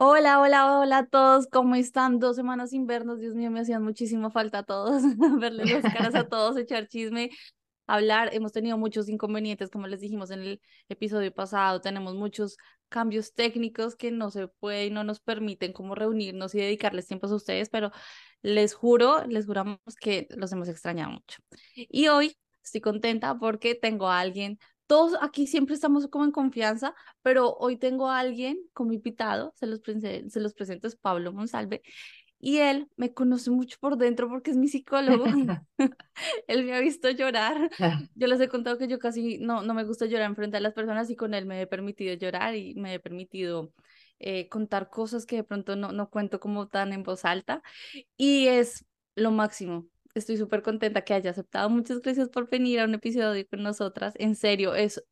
Hola, hola, hola a todos, ¿cómo están? Dos semanas sin vernos, Dios mío, me hacían muchísima falta a todos, verles las caras a todos, echar chisme, hablar. Hemos tenido muchos inconvenientes, como les dijimos en el episodio pasado, tenemos muchos cambios técnicos que no se pueden no nos permiten como reunirnos y dedicarles tiempos a ustedes, pero les juro, les juramos que los hemos extrañado mucho. Y hoy estoy contenta porque tengo a alguien todos aquí siempre estamos como en confianza, pero hoy tengo a alguien como invitado, se los, se los presento, es Pablo Monsalve, y él me conoce mucho por dentro porque es mi psicólogo. él me ha visto llorar. Yo les he contado que yo casi no, no me gusta llorar frente a las personas y con él me he permitido llorar y me he permitido eh, contar cosas que de pronto no, no cuento como tan en voz alta. Y es lo máximo estoy súper contenta que haya aceptado. Muchas gracias por venir a un episodio con nosotras. En serio, es,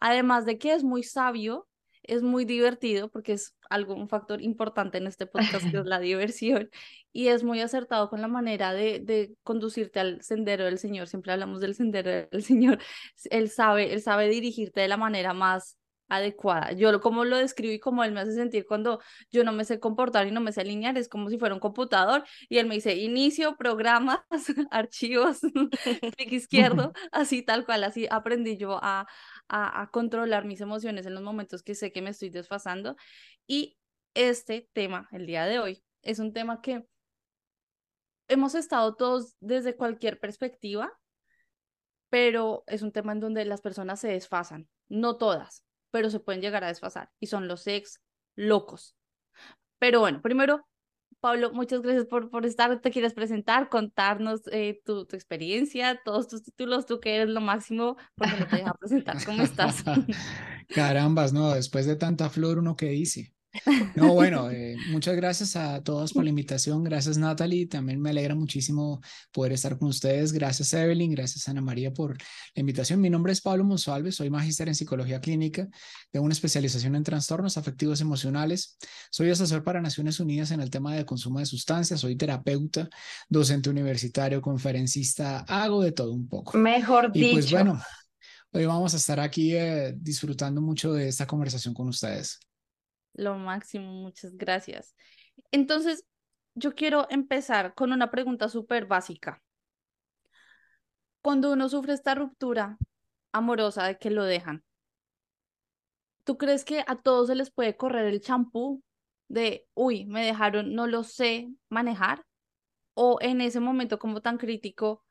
además de que es muy sabio, es muy divertido porque es algo, un factor importante en este podcast que es la diversión y es muy acertado con la manera de, de conducirte al sendero del Señor. Siempre hablamos del sendero del Señor. Él sabe, él sabe dirigirte de la manera más adecuada. Yo como lo describo y como él me hace sentir cuando yo no me sé comportar y no me sé alinear, es como si fuera un computador y él me dice inicio, programas, archivos, clic izquierdo, así tal cual, así aprendí yo a, a, a controlar mis emociones en los momentos que sé que me estoy desfasando. Y este tema, el día de hoy, es un tema que hemos estado todos desde cualquier perspectiva, pero es un tema en donde las personas se desfasan, no todas, pero se pueden llegar a desfasar y son los ex locos. Pero bueno, primero, Pablo, muchas gracias por, por estar. ¿Te quieres presentar, contarnos eh, tu, tu, experiencia, todos tus títulos, tú que eres lo máximo, porque no te deja presentar? ¿Cómo estás? Carambas, no, después de tanta flor, uno que dice. No, bueno, eh, muchas gracias a todos por la invitación. Gracias, Natalie. También me alegra muchísimo poder estar con ustedes. Gracias, Evelyn. Gracias, Ana María, por la invitación. Mi nombre es Pablo Monsalve. Soy magíster en psicología clínica. Tengo una especialización en trastornos afectivos emocionales. Soy asesor para Naciones Unidas en el tema de consumo de sustancias. Soy terapeuta, docente universitario, conferencista. Hago de todo un poco. Mejor dicho. Y pues bueno, hoy vamos a estar aquí eh, disfrutando mucho de esta conversación con ustedes. Lo máximo, muchas gracias. Entonces, yo quiero empezar con una pregunta súper básica. Cuando uno sufre esta ruptura amorosa de que lo dejan, ¿tú crees que a todos se les puede correr el champú de, uy, me dejaron, no lo sé manejar? ¿O en ese momento como tan crítico,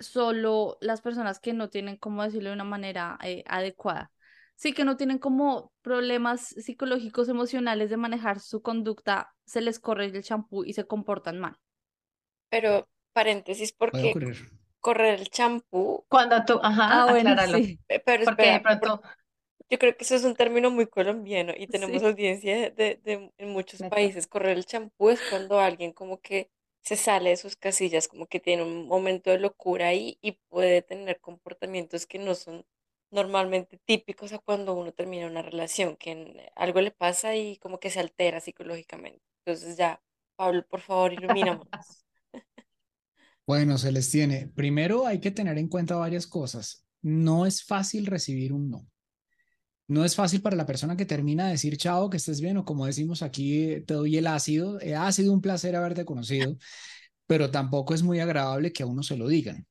solo las personas que no tienen, cómo decirlo de una manera eh, adecuada? Sí que no tienen como problemas psicológicos, emocionales de manejar su conducta, se les corre el champú y se comportan mal. Pero, paréntesis, porque correr el champú. Cuando tú, ajá, ah, bueno, sí. Pero espera, de pronto... yo creo que eso es un término muy colombiano y tenemos audiencia de, de, en muchos países. Correr el champú es cuando alguien como que se sale de sus casillas, como que tiene un momento de locura ahí y puede tener comportamientos que no son normalmente típicos a cuando uno termina una relación, que algo le pasa y como que se altera psicológicamente. Entonces ya, Pablo, por favor, ilumíname. Bueno, se les tiene. Primero hay que tener en cuenta varias cosas. No es fácil recibir un no. No es fácil para la persona que termina de decir chao, que estés bien, o como decimos aquí, te doy el ácido. Eh, ha sido un placer haberte conocido, pero tampoco es muy agradable que a uno se lo digan.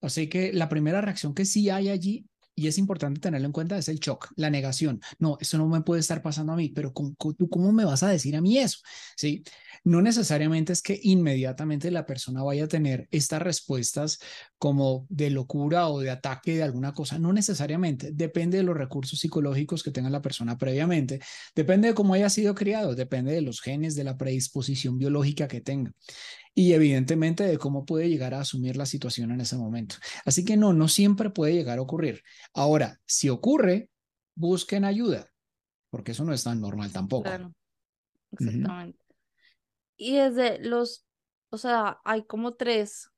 Así que la primera reacción que sí hay allí y es importante tenerlo en cuenta, es el shock, la negación. No, eso no me puede estar pasando a mí, pero ¿tú cómo me vas a decir a mí eso? ¿Sí? No necesariamente es que inmediatamente la persona vaya a tener estas respuestas como de locura o de ataque de alguna cosa, no necesariamente, depende de los recursos psicológicos que tenga la persona previamente, depende de cómo haya sido criado, depende de los genes, de la predisposición biológica que tenga y evidentemente de cómo puede llegar a asumir la situación en ese momento. Así que no, no siempre puede llegar a ocurrir. Ahora, si ocurre, busquen ayuda, porque eso no es tan normal tampoco. exactamente. Y desde los, o sea, hay como tres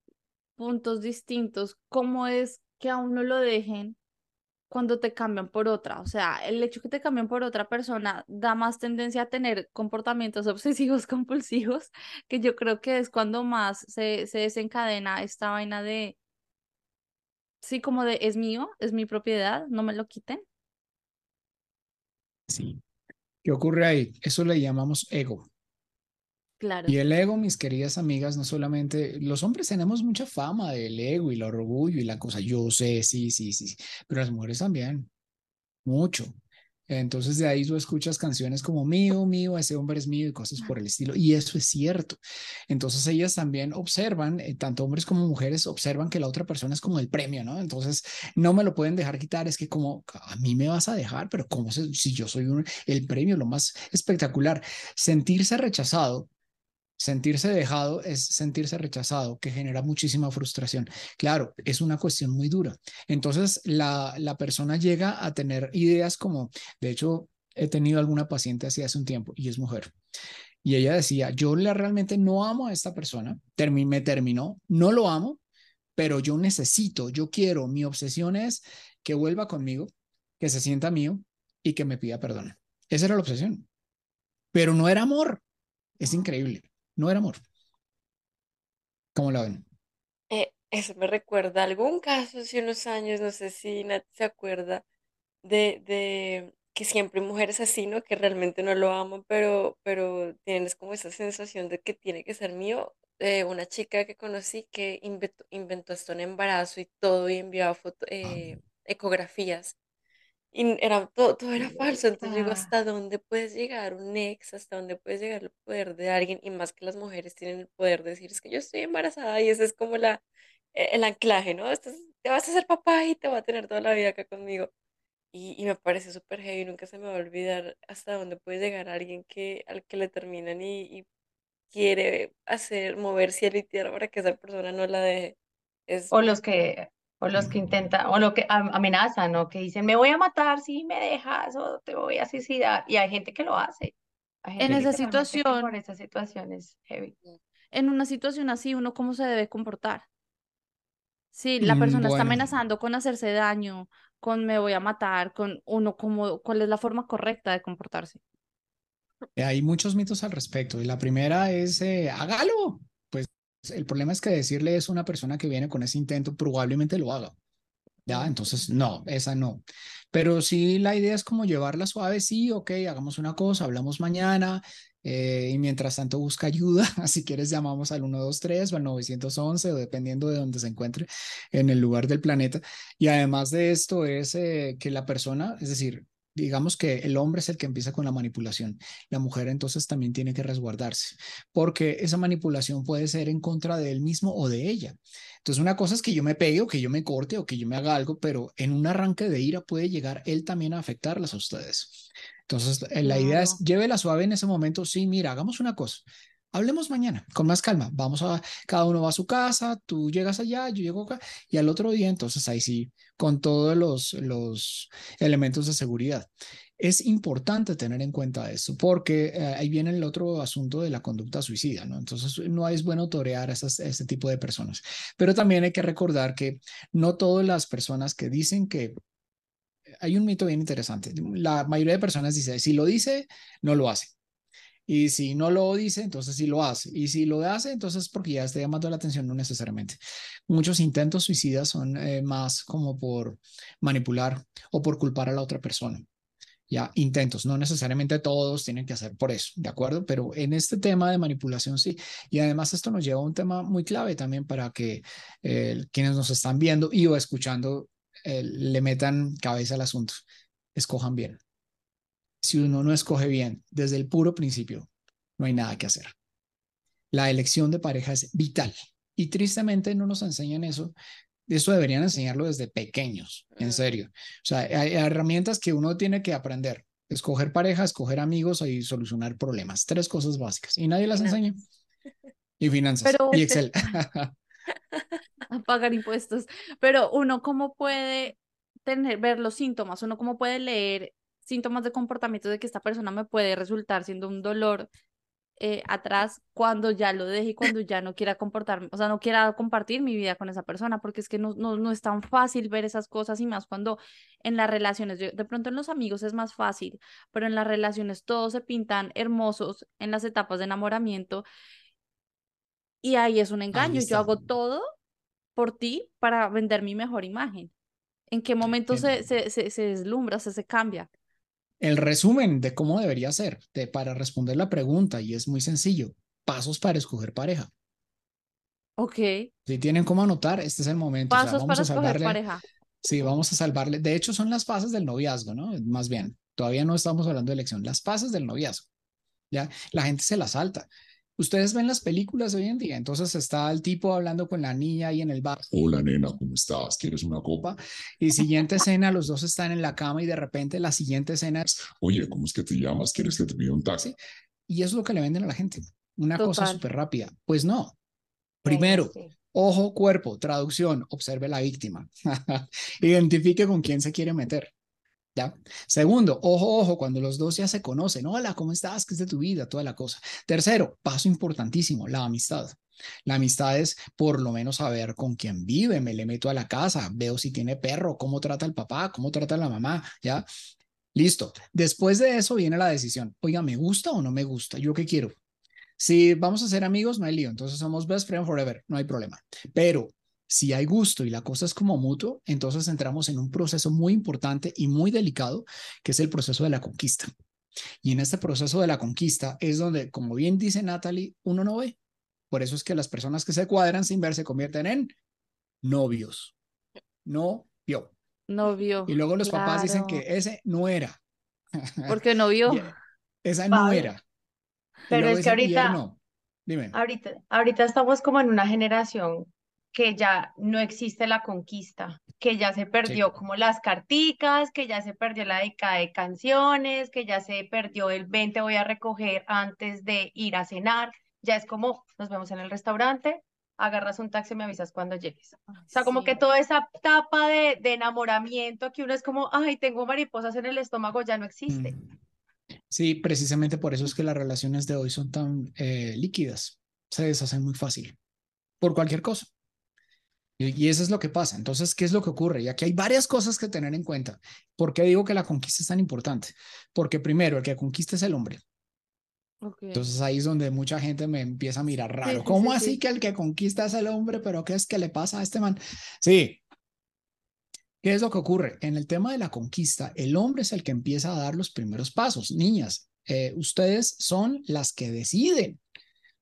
puntos distintos. ¿Cómo es que a uno lo dejen cuando te cambian por otra? O sea, el hecho que te cambien por otra persona da más tendencia a tener comportamientos obsesivos compulsivos, que yo creo que es cuando más se, se desencadena esta vaina de, sí, como de, es mío, es mi propiedad, no me lo quiten. Sí. ¿Qué ocurre ahí? Eso le llamamos ego. Claro. Y el ego, mis queridas amigas, no solamente los hombres tenemos mucha fama del ego y el orgullo y la cosa. Yo sé, sí, sí, sí, pero las mujeres también, mucho. Entonces de ahí tú escuchas canciones como mío, mío, ese hombre es mío y cosas por el estilo. Y eso es cierto. Entonces ellas también observan, eh, tanto hombres como mujeres, observan que la otra persona es como el premio, ¿no? Entonces no me lo pueden dejar quitar. Es que como a mí me vas a dejar, pero ¿cómo si yo soy un, el premio, lo más espectacular? Sentirse rechazado Sentirse dejado es sentirse rechazado, que genera muchísima frustración. Claro, es una cuestión muy dura. Entonces, la, la persona llega a tener ideas como, de hecho, he tenido alguna paciente así hace un tiempo y es mujer. Y ella decía, yo le, realmente no amo a esta persona, me terminó, no lo amo, pero yo necesito, yo quiero, mi obsesión es que vuelva conmigo, que se sienta mío y que me pida perdón. Esa era la obsesión. Pero no era amor. Es increíble no era amor. ¿Cómo lo ven? Eh, eso me recuerda algún caso hace unos años, no sé si Nat se acuerda, de, de que siempre hay mujeres así, ¿no? Que realmente no lo aman, pero, pero tienes como esa sensación de que tiene que ser mío. Eh, una chica que conocí que inventó, inventó hasta un embarazo y todo y enviaba foto, eh, ecografías y era, todo, todo era falso. Entonces digo, ¿hasta dónde puedes llegar un ex? ¿Hasta dónde puedes llegar el poder de alguien? Y más que las mujeres tienen el poder de decir, es que yo estoy embarazada y ese es como la, e, el anclaje, ¿no? Estás- te vas a hacer papá y te va a tener toda la vida acá conmigo. Y, y me parece súper heavy, nunca se me va a olvidar hasta dónde puede llegar alguien que, al que le terminan y, y quiere hacer, mover cielo y tierra para que esa persona no la deje. Es O los que, o los que intentan, o lo que am- amenazan, ¿no? Que dicen, me voy a matar si me dejas o te voy a suicidar. Y hay gente que lo hace. Hay En esa situación, por esas situaciones heavy. en una situación así, uno cómo se debe comportar. Si la Mm, persona está amenazando con hacerse daño, con me voy a matar, con uno como, ¿cuál es la forma correcta de comportarse? hay muchos mitos al respecto. Y la primera es, eh, hágalo. El problema es que decirle eso a una persona que viene con ese intento probablemente lo haga. Ya, entonces no, esa no. Pero sí, la idea es como llevarla suave, sí, ok, hagamos una cosa, hablamos mañana eh, y mientras tanto busca ayuda. Si quieres, llamamos al 123 o al 911 o dependiendo de donde se encuentre en el lugar del planeta. Y además de esto es eh, que la persona, es decir, digamos que el hombre es el que empieza con la manipulación. La mujer entonces también tiene que resguardarse porque esa manipulación puede ser en contra de él mismo o de ella. Entonces, una cosa es que yo me pegue o que yo me corte o que yo me haga algo, pero en un arranque de ira puede llegar él también a afectarlas a ustedes. Entonces, la idea es, llévela suave en ese momento. Sí, mira, hagamos una cosa. Hablemos mañana con más calma. Vamos a, cada uno va a su casa, tú llegas allá, yo llego acá, y al otro día, entonces ahí sí, con todos los, los elementos de seguridad. Es importante tener en cuenta esto porque eh, ahí viene el otro asunto de la conducta suicida, ¿no? Entonces no es bueno torear a, esas, a este tipo de personas. Pero también hay que recordar que no todas las personas que dicen que hay un mito bien interesante. La mayoría de personas dice, si lo dice, no lo hace. Y si no lo dice, entonces sí lo hace. Y si lo hace, entonces porque ya está llamando la atención, no necesariamente. Muchos intentos suicidas son eh, más como por manipular o por culpar a la otra persona. Ya, intentos, no necesariamente todos tienen que hacer por eso, ¿de acuerdo? Pero en este tema de manipulación sí. Y además esto nos lleva a un tema muy clave también para que eh, quienes nos están viendo y o escuchando eh, le metan cabeza al asunto. Escojan bien. Si uno no escoge bien desde el puro principio, no hay nada que hacer. La elección de pareja es vital y tristemente no nos enseñan eso. Eso deberían enseñarlo desde pequeños, en serio. O sea, hay herramientas que uno tiene que aprender. Escoger pareja, escoger amigos y solucionar problemas. Tres cosas básicas. Y nadie las enseña. Y finanzas. Pero y Excel. a pagar impuestos. Pero uno, ¿cómo puede tener, ver los síntomas? Uno, ¿cómo puede leer síntomas de comportamiento de que esta persona me puede resultar siendo un dolor eh, atrás cuando ya lo deje y cuando ya no quiera comportarme, o sea, no quiera compartir mi vida con esa persona, porque es que no, no, no es tan fácil ver esas cosas y más cuando en las relaciones, de pronto en los amigos es más fácil, pero en las relaciones todos se pintan hermosos en las etapas de enamoramiento y ahí es un engaño, yo hago todo por ti para vender mi mejor imagen. ¿En qué momento se, se, se, se deslumbra, se, se cambia? El resumen de cómo debería ser de, para responder la pregunta y es muy sencillo. Pasos para escoger pareja. Ok. Si tienen cómo anotar, este es el momento. Pasos para escoger pareja. Sí, vamos a salvarle. De hecho, son las fases del noviazgo, ¿no? Más bien, todavía no estamos hablando de elección, las fases del noviazgo. Ya, la gente se las salta. Ustedes ven las películas hoy en día, entonces está el tipo hablando con la niña ahí en el bar. Hola nena, ¿cómo estás? ¿Quieres una copa? Y siguiente escena, los dos están en la cama y de repente la siguiente escena es, oye, ¿cómo es que te llamas? ¿Quieres que te pida un taxi? Y eso es lo que le venden a la gente, una cosa súper rápida. Pues no. Primero, ojo, cuerpo, traducción, observe la víctima. Identifique con quién se quiere meter. ¿Ya? Segundo, ojo, ojo, cuando los dos ya se conocen, hola, ¿cómo estás? ¿Qué es de tu vida? Toda la cosa. Tercero, paso importantísimo, la amistad. La amistad es por lo menos saber con quién vive, me le meto a la casa, veo si tiene perro, cómo trata el papá, cómo trata la mamá, ¿ya? Listo. Después de eso viene la decisión. Oiga, ¿me gusta o no me gusta? ¿Yo qué quiero? Si vamos a ser amigos, no hay lío. Entonces somos best friend forever, no hay problema. Pero si hay gusto y la cosa es como mutuo, entonces entramos en un proceso muy importante y muy delicado, que es el proceso de la conquista. Y en este proceso de la conquista es donde, como bien dice Natalie, uno no ve. Por eso es que las personas que se cuadran sin ver se convierten en novios. No vio. Novio. Y luego los papás dicen que ese no era. Porque no vio. Esa no era. Pero es que ahorita, Dime. ahorita, ahorita estamos como en una generación que ya no existe la conquista, que ya se perdió como las carticas, que ya se perdió la década de canciones, que ya se perdió el 20 voy a recoger antes de ir a cenar, ya es como nos vemos en el restaurante, agarras un taxi y me avisas cuando llegues. o sea, como que toda esa etapa de, de, enamoramiento que uno es como, ay, tengo mariposas en el estómago, ya no existe. Mm. Sí, precisamente por eso es que las relaciones de hoy son tan eh, líquidas, se deshacen muy fácil, por cualquier cosa. Y, eso es lo que pasa. Entonces, ¿qué es lo que ocurre? Y aquí hay varias cosas que tener en cuenta. ¿Por qué digo que la conquista es tan importante? Porque primero, el que conquista es el hombre. Entonces ahí es donde mucha gente me empieza a mirar raro. ¿Cómo así que el que conquista es el hombre? ¿Pero qué es que le pasa a este man? Sí. ¿Qué es lo que ocurre? En el tema de la conquista, el hombre es el que empieza a dar los primeros pasos. Niñas, eh, ustedes son las que deciden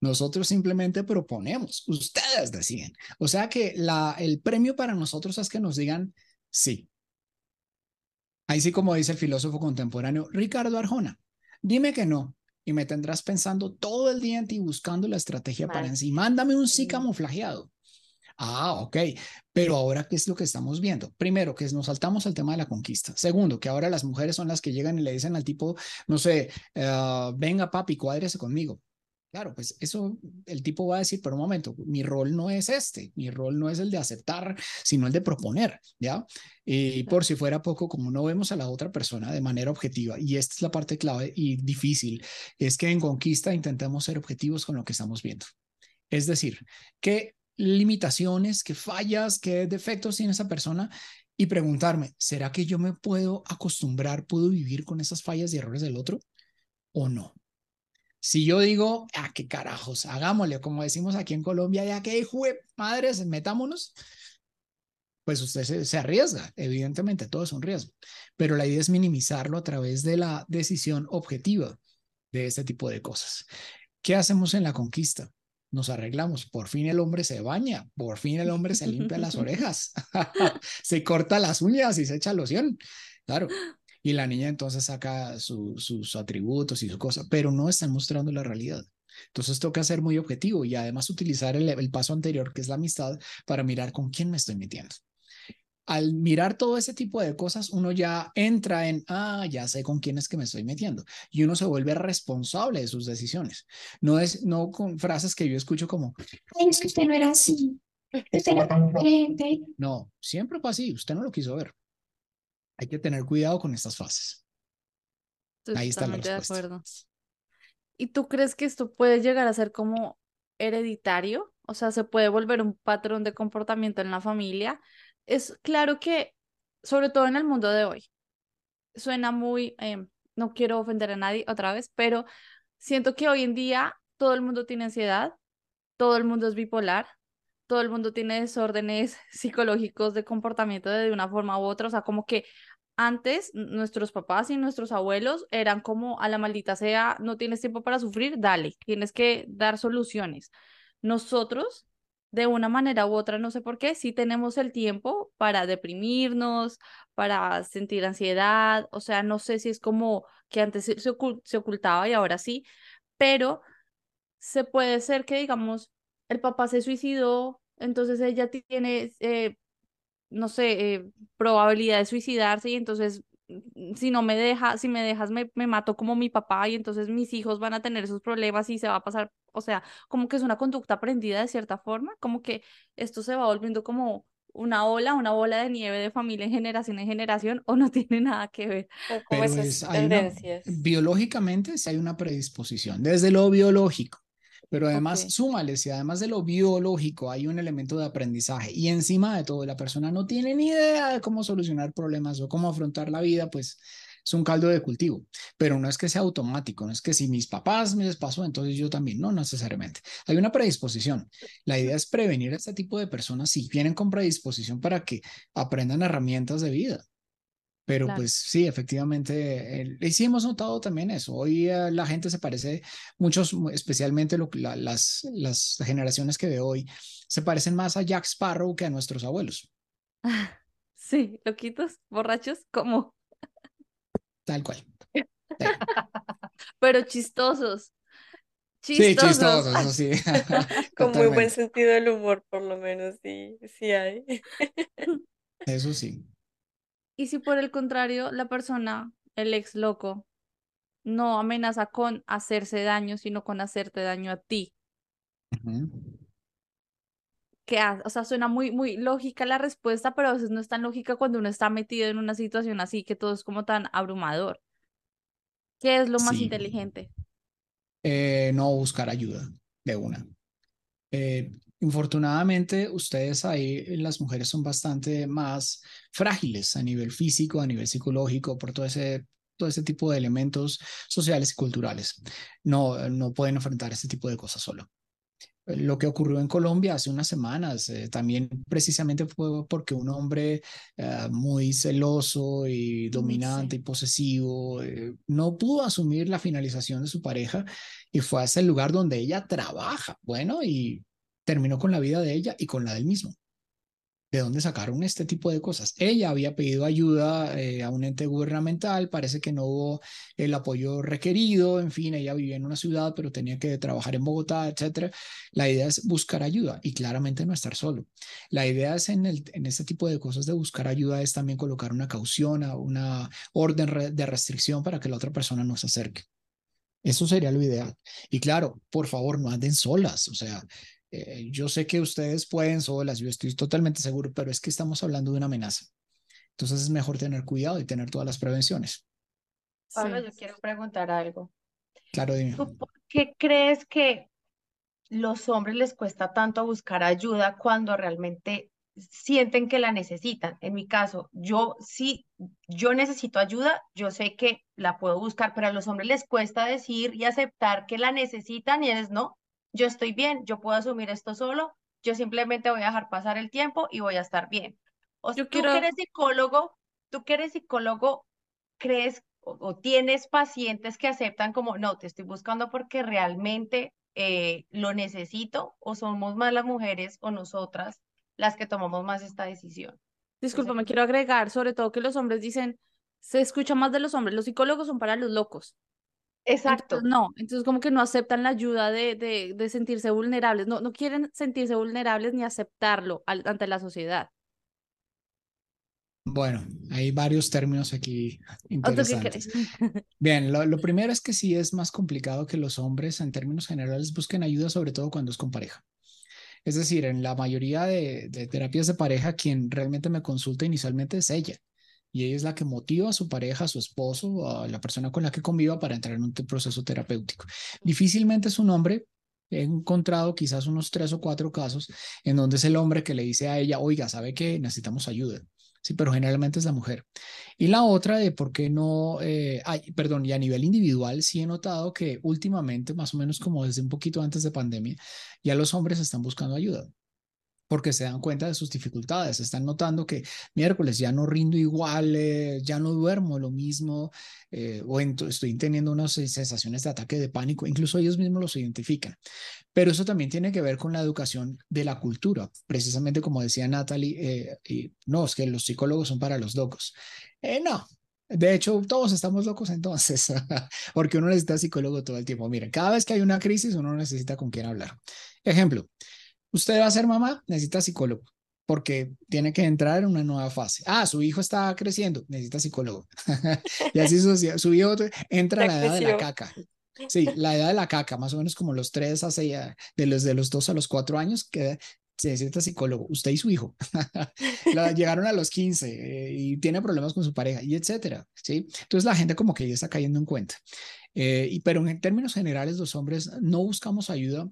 nosotros simplemente proponemos, ustedes deciden. O sea que la, el premio para nosotros es que nos digan sí. Ahí sí, como dice el filósofo contemporáneo Ricardo Arjona, dime que no y me tendrás pensando todo el día en ti buscando la estrategia para en sí. Mándame un sí camuflajeado. Ah, ok. Pero ahora, ¿qué es lo que estamos viendo? Primero, que nos saltamos al tema de la conquista. Segundo, que ahora las mujeres son las que llegan y le dicen al tipo, no sé, uh, venga papi, cuádrese conmigo. Claro, pues eso el tipo va a decir, pero un momento, mi rol no es este, mi rol no es el de aceptar, sino el de proponer, ¿ya? Y por si fuera poco, como no vemos a la otra persona de manera objetiva, y esta es la parte clave y difícil, es que en conquista intentemos ser objetivos con lo que estamos viendo. Es decir, qué limitaciones, qué fallas, qué defectos tiene esa persona y preguntarme, ¿será que yo me puedo acostumbrar, puedo vivir con esas fallas y errores del otro o no? Si yo digo, ah, qué carajos, hagámosle, como decimos aquí en Colombia, ya que jue madres, metámonos, pues usted se, se, arriesga, evidentemente, todo es un riesgo, pero la idea es minimizarlo a través de la decisión objetiva de este tipo de cosas. ¿Qué hacemos en la conquista? Nos arreglamos, por fin el hombre se baña, por fin el hombre se limpia las orejas, se corta las uñas y se echa loción. Claro, y la niña entonces saca sus atributos y su cosa, pero no están mostrando la realidad. Entonces toca ser muy objetivo y además utilizar el, el paso anterior, que es la amistad, para mirar con quién me estoy metiendo. Al mirar todo ese tipo de cosas, uno ya entra en, ah, ya sé con quién es que me estoy metiendo. Y uno se vuelve responsable de sus decisiones. No es, no con frases que yo escucho como, Ay, es que usted no era así, usted era tan diferente. No, siempre fue así, usted no lo quiso ver hay que tener cuidado con estas fases. Ahí está la de respuesta. acuerdo. ¿Y tú crees que esto puede llegar a ser como hereditario? O sea, se puede volver un patrón de comportamiento en la familia. Es claro que, sobre todo en el mundo de hoy, suena muy, em, no quiero ofender a nadie otra vez, pero siento que hoy en día todo el mundo tiene ansiedad, todo el mundo es bipolar, todo el mundo tiene desórdenes psicológicos de comportamiento de una forma u otra, o sea, como que antes nuestros papás y nuestros abuelos eran como a la maldita sea, no tienes tiempo para sufrir, dale, tienes que dar soluciones. Nosotros, de una manera u otra, no sé por qué, sí tenemos el tiempo para deprimirnos, para sentir ansiedad, o sea, no sé si es como que antes se, se ocultaba y ahora sí, pero se puede ser que, digamos, el papá se suicidó, entonces ella tiene, eh, no sé, eh, probabilidad de suicidarse y entonces mm, si no me deja, si me dejas me, me mato como mi papá y entonces mis hijos van a tener esos problemas y se va a pasar, o sea, como que es una conducta aprendida de cierta forma, como que esto se va volviendo como una ola, una bola de nieve de familia en generación en generación o no tiene nada que ver. Pero esas es, una, biológicamente sí hay una predisposición, desde lo biológico, pero además Ok. súmale, si además de lo biológico hay un elemento de aprendizaje y encima de todo la persona no tiene ni idea de cómo solucionar problemas o cómo afrontar la vida, pues es un caldo de cultivo, pero no es que sea automático, no es que si mis papás me les pasó, entonces yo también, no necesariamente. Hay una predisposición. La idea es prevenir a este tipo de personas si vienen con predisposición para que aprendan herramientas de vida. Pero Claro. pues sí, efectivamente, el- y sí hemos notado también eso. Hoy eh, la gente se parece, muchos, mu- especialmente lo, que la- las, las generaciones que de hoy, se parecen más a Jack Sparrow que a nuestros abuelos, Sí, loquitos, borrachos, como, tal cual. pero chistosos. Sí, Chistosos. chistoso, eso sí. Con muy buen sentido del humor, por lo menos, sí, sí hay. Eso sí. Y si por el contrario la persona, el ex loco, no amenaza con hacerse daño, sino con hacerte daño a ti. Ujú. Que, ha- o sea, suena muy, muy lógica la respuesta, pero a veces no es tan lógica cuando uno está metido en una situación así, que todo es como tan abrumador. ¿Qué es lo más Sí. inteligente? Eh, no buscar ayuda de una. Eh, infortunadamente, ustedes ahí, eh, las mujeres son bastante más frágiles a nivel físico, a nivel psicológico, por todo ese, todo ese tipo de elementos sociales y culturales. No, no pueden enfrentar este tipo de cosas solo. Eh, Lo que ocurrió en Colombia hace unas semanas, eh, también precisamente fue porque un hombre eh, muy celoso y dominante y posesivo eh, no pudo asumir la finalización de su pareja y fue a ese lugar donde ella trabaja. Bueno, y terminó con la vida de ella y con la del mismo. ¿De dónde sacaron este tipo de cosas? Ella había pedido ayuda eh, a un ente gubernamental, parece que no hubo el apoyo requerido, en fin, ella vivía en una ciudad, pero tenía que trabajar en Bogotá, etcétera. La idea es buscar ayuda y claramente no estar solo. La idea es en, el, en este tipo de cosas de buscar ayuda es también colocar una caución, una orden de restricción para que la otra persona no se acerque. Eso sería lo ideal. Y claro, por favor, no anden solas. O sea, eh, yo sé que ustedes pueden solas, yo estoy totalmente seguro, pero es que estamos hablando de una amenaza. Entonces es mejor tener cuidado y tener todas las prevenciones. Pablo, Sí. yo quiero preguntar algo. Claro, dime. ¿Tú por qué crees que los hombres les cuesta tanto buscar ayuda cuando realmente sienten que la necesitan? En mi caso, yo sí, yo necesito ayuda, yo sé que la puedo buscar, pero a los hombres les cuesta decir y aceptar que la necesitan y es no, yo estoy bien, yo puedo asumir esto solo, yo simplemente voy a dejar pasar el tiempo y voy a estar bien. O Yo tú quiero- que eres psicólogo, tú que eres psicólogo, crees o, o tienes pacientes que aceptan como, no, te estoy buscando porque realmente eh, lo necesito o somos más las mujeres o nosotras las que tomamos más esta decisión? Disculpa, me quiero agregar, sobre todo que los hombres dicen, se escucha más de los hombres, los psicólogos son para los locos. Exacto. Entonces, no, entonces como que no aceptan la ayuda de, de, de sentirse vulnerables, no, no quieren sentirse vulnerables ni aceptarlo al- ante la sociedad. Bueno, hay varios términos aquí ¿O tú qué interesantes. Bien, lo, lo primero es que sí es más complicado que los hombres en términos generales busquen ayuda, sobre todo cuando es con pareja. Es decir, en la mayoría de, de terapias de pareja, quien realmente me consulta inicialmente es ella. Y ella es la que motiva a su pareja, a su esposo, a la persona con la que conviva para entrar en un proceso terapéutico. Difícilmente es un hombre. He encontrado quizás unos tres o cuatro casos en donde es el hombre que le dice a ella, oiga, ¿sabe que necesitamos ayuda? Sí, pero generalmente es la mujer. Y la otra de por qué no, eh, perdón, y a nivel individual sí he notado que últimamente, más o menos como desde un poquito antes de pandemia, ya los hombres están buscando ayuda porque se dan cuenta de sus dificultades, están notando que miércoles ya no rindo igual, eh, ya no duermo lo mismo, eh, o estoy teniendo unas sensaciones de ataque de pánico, incluso ellos mismos los identifican. Pero eso también tiene que ver con la educación de la cultura, precisamente como decía Natalie, eh, y, no, es que los psicólogos son para los locos. no, de hecho, todos estamos locos entonces, porque uno necesita psicólogo todo el tiempo. Miren, cada vez que hay una crisis, uno necesita con quién hablar. Ejemplo, Usted va a ser mamá, necesita psicólogo, porque tiene que entrar en una nueva fase. Ah, su hijo está creciendo, necesita psicólogo. y así su, su hijo entra a la edad de la caca. Sí, la edad de la caca, más o menos como los tres a seis, de los de los dos a los cuatro años, que se necesita psicólogo, usted y su hijo. llegaron a los 15 eh, y tiene problemas con su pareja y etcétera, ¿sí? Entonces la gente como que ya está cayendo en cuenta. Eh, y, pero en términos generales, los hombres no buscamos ayuda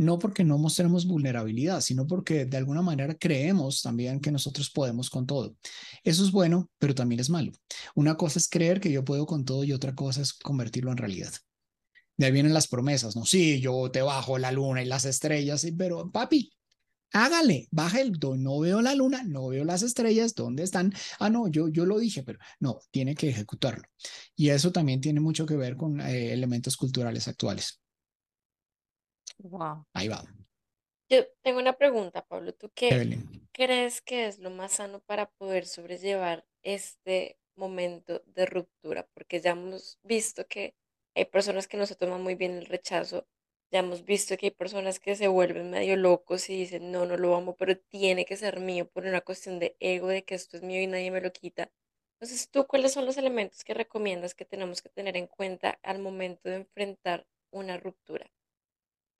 no porque no mostremos vulnerabilidad, sino porque de alguna manera creemos también que nosotros podemos con todo. Eso es bueno, pero también es malo. Una cosa es creer que yo puedo con todo y otra cosa es convertirlo en realidad. De ahí vienen las promesas, ¿no? Sí, yo te bajo la luna y las estrellas, pero papi, hágale, baja el, no veo la luna, no veo las estrellas, ¿dónde están? Ah, no, yo, yo lo dije, pero no, tiene que ejecutarlo. Y eso también tiene mucho que ver con eh, elementos culturales actuales. Wow. Ahí va. Yo tengo una pregunta, Pablo. ¿Tú qué crees que es lo más sano para poder sobrellevar este momento de ruptura? Porque ya hemos visto que hay personas que no se toman muy bien el rechazo. Ya hemos visto que hay personas que se vuelven medio locos y dicen, no, no lo amo, pero tiene que ser mío por una cuestión de ego, de que esto es mío y nadie me lo quita. Entonces, ¿tú cuáles son los elementos que recomiendas que tenemos que tener en cuenta al momento de enfrentar una ruptura?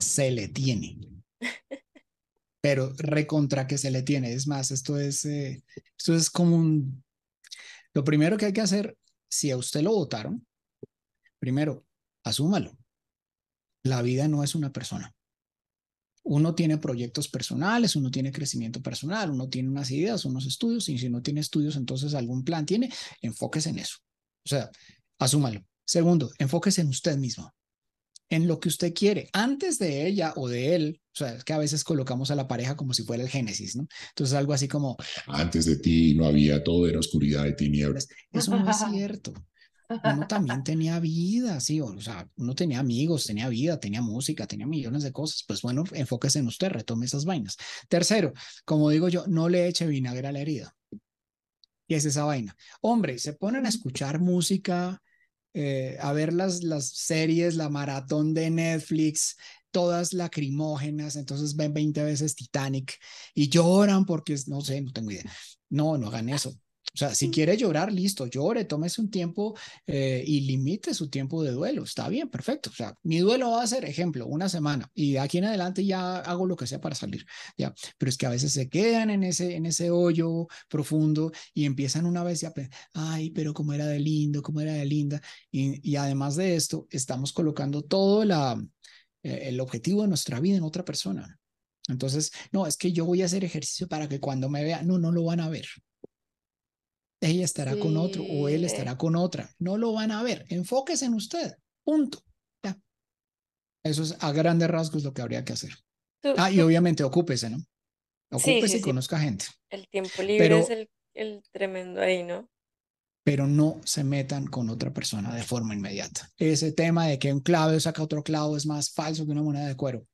Se le tiene. Pero recontra que se le tiene. Es más, esto es, eh, esto es como un... Lo primero que hay que hacer, si a usted lo votaron, primero, asúmalo. La vida no es una persona. Uno tiene proyectos personales, uno tiene crecimiento personal, uno tiene unas ideas, unos estudios, y si no tiene estudios, entonces algún plan tiene, enfóquese en eso. O sea, asúmalo. Segundo, enfóquese en usted mismo en lo que usted quiere, antes de ella o de él. O sea, es que a veces colocamos a la pareja como si fuera el Génesis, ¿no? Entonces algo así como... Antes de ti no había todo, era oscuridad y tinieblas. Eso no es cierto. Uno también tenía vida, sí, o sea, uno tenía amigos, tenía vida, tenía música, tenía millones de cosas. Pues bueno, enfóquese en usted, retome esas vainas. Tercero, como digo yo, no le eche vinagre a la herida. Y es esa vaina. Hombre, se ponen a escuchar música, eh, a ver las, las series, la maratón de Netflix, todas lacrimógenas, entonces ven 20 veces Titanic y lloran porque, no sé, no tengo idea. No, no hagan eso. O sea, si quiere llorar, listo, llore, tómese un tiempo eh, y limite su tiempo de duelo. Está bien, perfecto. O sea, mi duelo va a ser, ejemplo, una semana y de aquí en adelante ya hago lo que sea para salir. Ya, pero es que a veces se quedan en ese, en ese hoyo profundo y empiezan una vez y a pensar, ay, pero cómo era de lindo, cómo era de linda. Y, y además de esto, estamos colocando todo la, eh, el objetivo de nuestra vida en otra persona. Entonces, no, es que yo voy a hacer ejercicio para que cuando me vea, no, no lo van a ver ella estará con otro o él estará con otra. No lo van a ver. Enfóquese en usted. Punto. Ya. Eso es a grandes rasgos lo que habría que hacer. ah, y obviamente ocúpese, ¿no? Ocúpese y conozca gente. El tiempo libre es el, el tremendo ahí, ¿no? pero no se metan con otra persona de forma inmediata. Ese tema de que un clavo saca otro clavo es más falso que una moneda de cuero.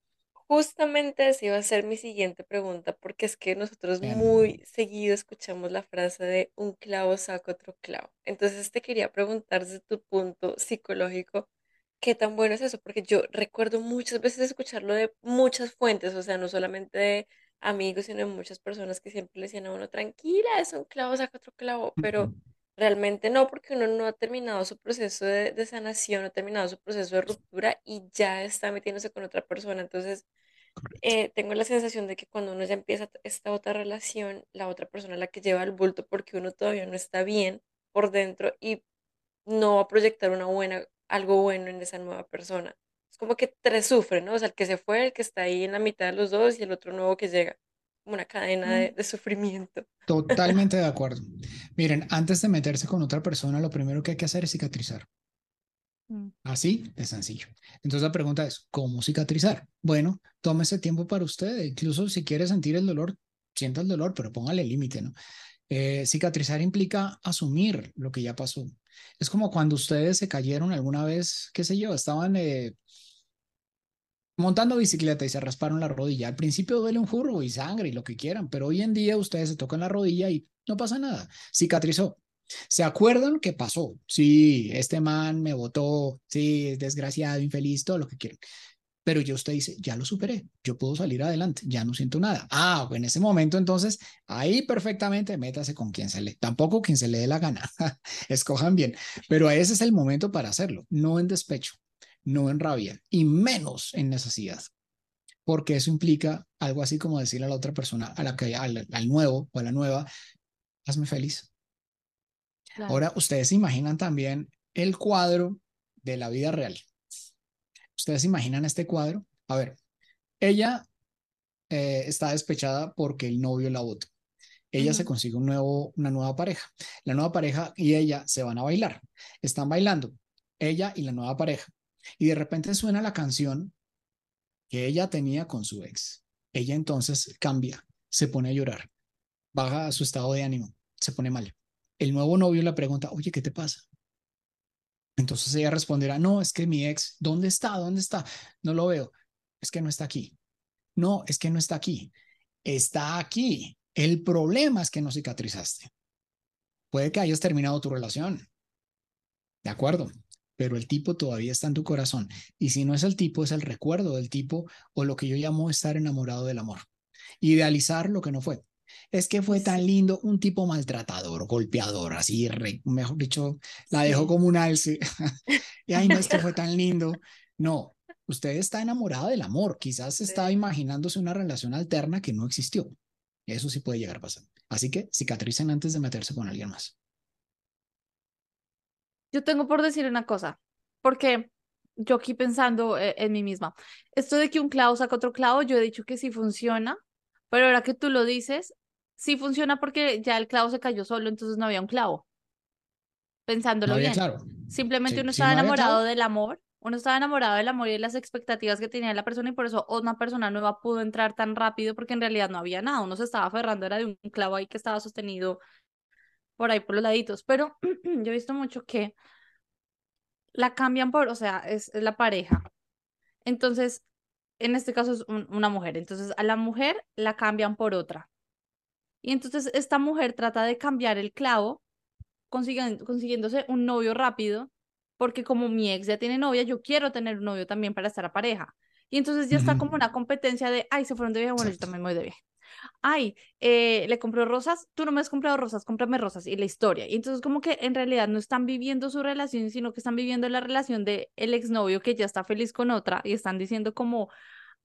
Justamente esa iba a ser mi siguiente pregunta, porque es que nosotros muy seguido escuchamos la frase de un clavo saca otro clavo. Entonces te quería preguntar desde tu punto psicológico, ¿qué tan bueno es eso? Porque yo recuerdo muchas veces escucharlo de muchas fuentes, o sea, no solamente de amigos, sino de muchas personas que siempre le decían a uno, tranquila, es un clavo saca otro clavo, pero realmente no, porque uno no ha terminado su proceso de, de sanación, no ha terminado su proceso de ruptura y ya está metiéndose con otra persona. Entonces, eh, tengo la sensación de que cuando uno ya empieza esta otra relación, la otra persona es la que lleva el bulto porque uno todavía no está bien por dentro y no va a proyectar una buena, algo bueno en esa nueva persona. Es como que tres sufren, ¿no? O sea, el que se fue, el que está ahí en la mitad de los dos y el otro nuevo que llega. Como una cadena de, Mm. de sufrimiento. Totalmente de acuerdo. Miren, antes de meterse con otra persona, lo primero que hay que hacer es cicatrizar. Mm. Así de sencillo. Entonces la pregunta es, ¿cómo cicatrizar? Bueno, tómese tiempo para usted. Incluso si quiere sentir el dolor, sienta el dolor, pero póngale límite, ¿no? Eh, cicatrizar implica asumir lo que ya pasó. Es como cuando ustedes se cayeron alguna vez, qué sé yo, estaban eh, montando bicicleta y se rasparon la rodilla. Al principio duele un y sangre y lo que quieran, pero hoy en día ustedes se tocan la rodilla y no pasa nada. Cicatrizó. ¿Se acuerdan qué pasó? Sí, este man me votó, sí, desgraciado, infeliz, todo lo que quieran. Pero yo usted dice, ya lo superé, yo puedo salir adelante, ya no siento nada. Ah, en ese momento entonces, ahí perfectamente métase con quien se le, tampoco quien se le dé la gana, escojan bien, pero ese es el momento para hacerlo, no en despecho, no en rabia y menos en necesidad, porque eso implica algo así como decirle a la otra persona, a la que, al, al nuevo o a la nueva, hazme feliz. Claro. Ahora, ustedes se imaginan también el cuadro de la vida real. ¿Ustedes se imaginan este cuadro? A ver, ella eh, está despechada porque el novio la votó. Ella se consigue un nuevo, una nueva pareja. La nueva pareja y ella se van a bailar. Están bailando, ella y la nueva pareja. Y de repente suena la canción que ella tenía con su ex. Ella entonces cambia, se pone a llorar, baja su estado de ánimo, se pone mal. El nuevo novio le pregunta, oye, ¿qué te pasa? Entonces ella responderá, no, es que mi ex, ¿dónde está? ¿Dónde está? No lo veo. Es que no está aquí. No, es que no está aquí. Está aquí. El problema es que no cicatrizaste. Puede que hayas terminado tu relación. De acuerdo. Pero el tipo todavía está en tu corazón. Y si no es el tipo, es el recuerdo del tipo o lo que yo llamo estar enamorado del amor. Idealizar lo que no fue. Es que fue tan lindo, un tipo maltratador, golpeador, así, re- mejor dicho, la dejó Sí. como un alce. y ay, no es que fue tan lindo. No, usted está enamorada del amor. Quizás estaba Sí. imaginándose una relación alterna que no existió. Eso sí puede llegar a pasar. Así que cicatricen antes de meterse con alguien más. Yo tengo por decir una cosa, porque yo aquí pensando eh, en mí misma, esto de que un clavo saca otro clavo, yo he dicho que sí funciona, pero ahora que tú lo dices, sí funciona porque ya el clavo se cayó solo, entonces no había un clavo. Pensándolo bien. claro. Simplemente Sí, uno estaba no había enamorado del amor, uno estaba enamorado del amor y de las expectativas que tenía la persona y por eso una persona nueva pudo entrar tan rápido porque en realidad no había nada, uno se estaba aferrando, era de un clavo ahí que estaba sostenido por ahí por los laditos, pero yo he visto mucho que la cambian por, o sea, es, es la pareja. Entonces, en este caso es un- una mujer, entonces a la mujer la cambian por otra. Y entonces esta mujer trata de cambiar el clavo consiguiéndose un novio rápido, porque como mi ex ya tiene novia, yo quiero tener un novio también para estar a pareja. Y entonces ya está como una competencia de, ay, se fueron de viaje, bueno, yo también me voy de viaje. Ay, eh, le compró rosas, tú no me has comprado rosas, cómprame rosas y la historia. Y entonces como que en realidad no están viviendo su relación, sino que están viviendo la relación de el exnovio que ya está feliz con otra y están diciendo como,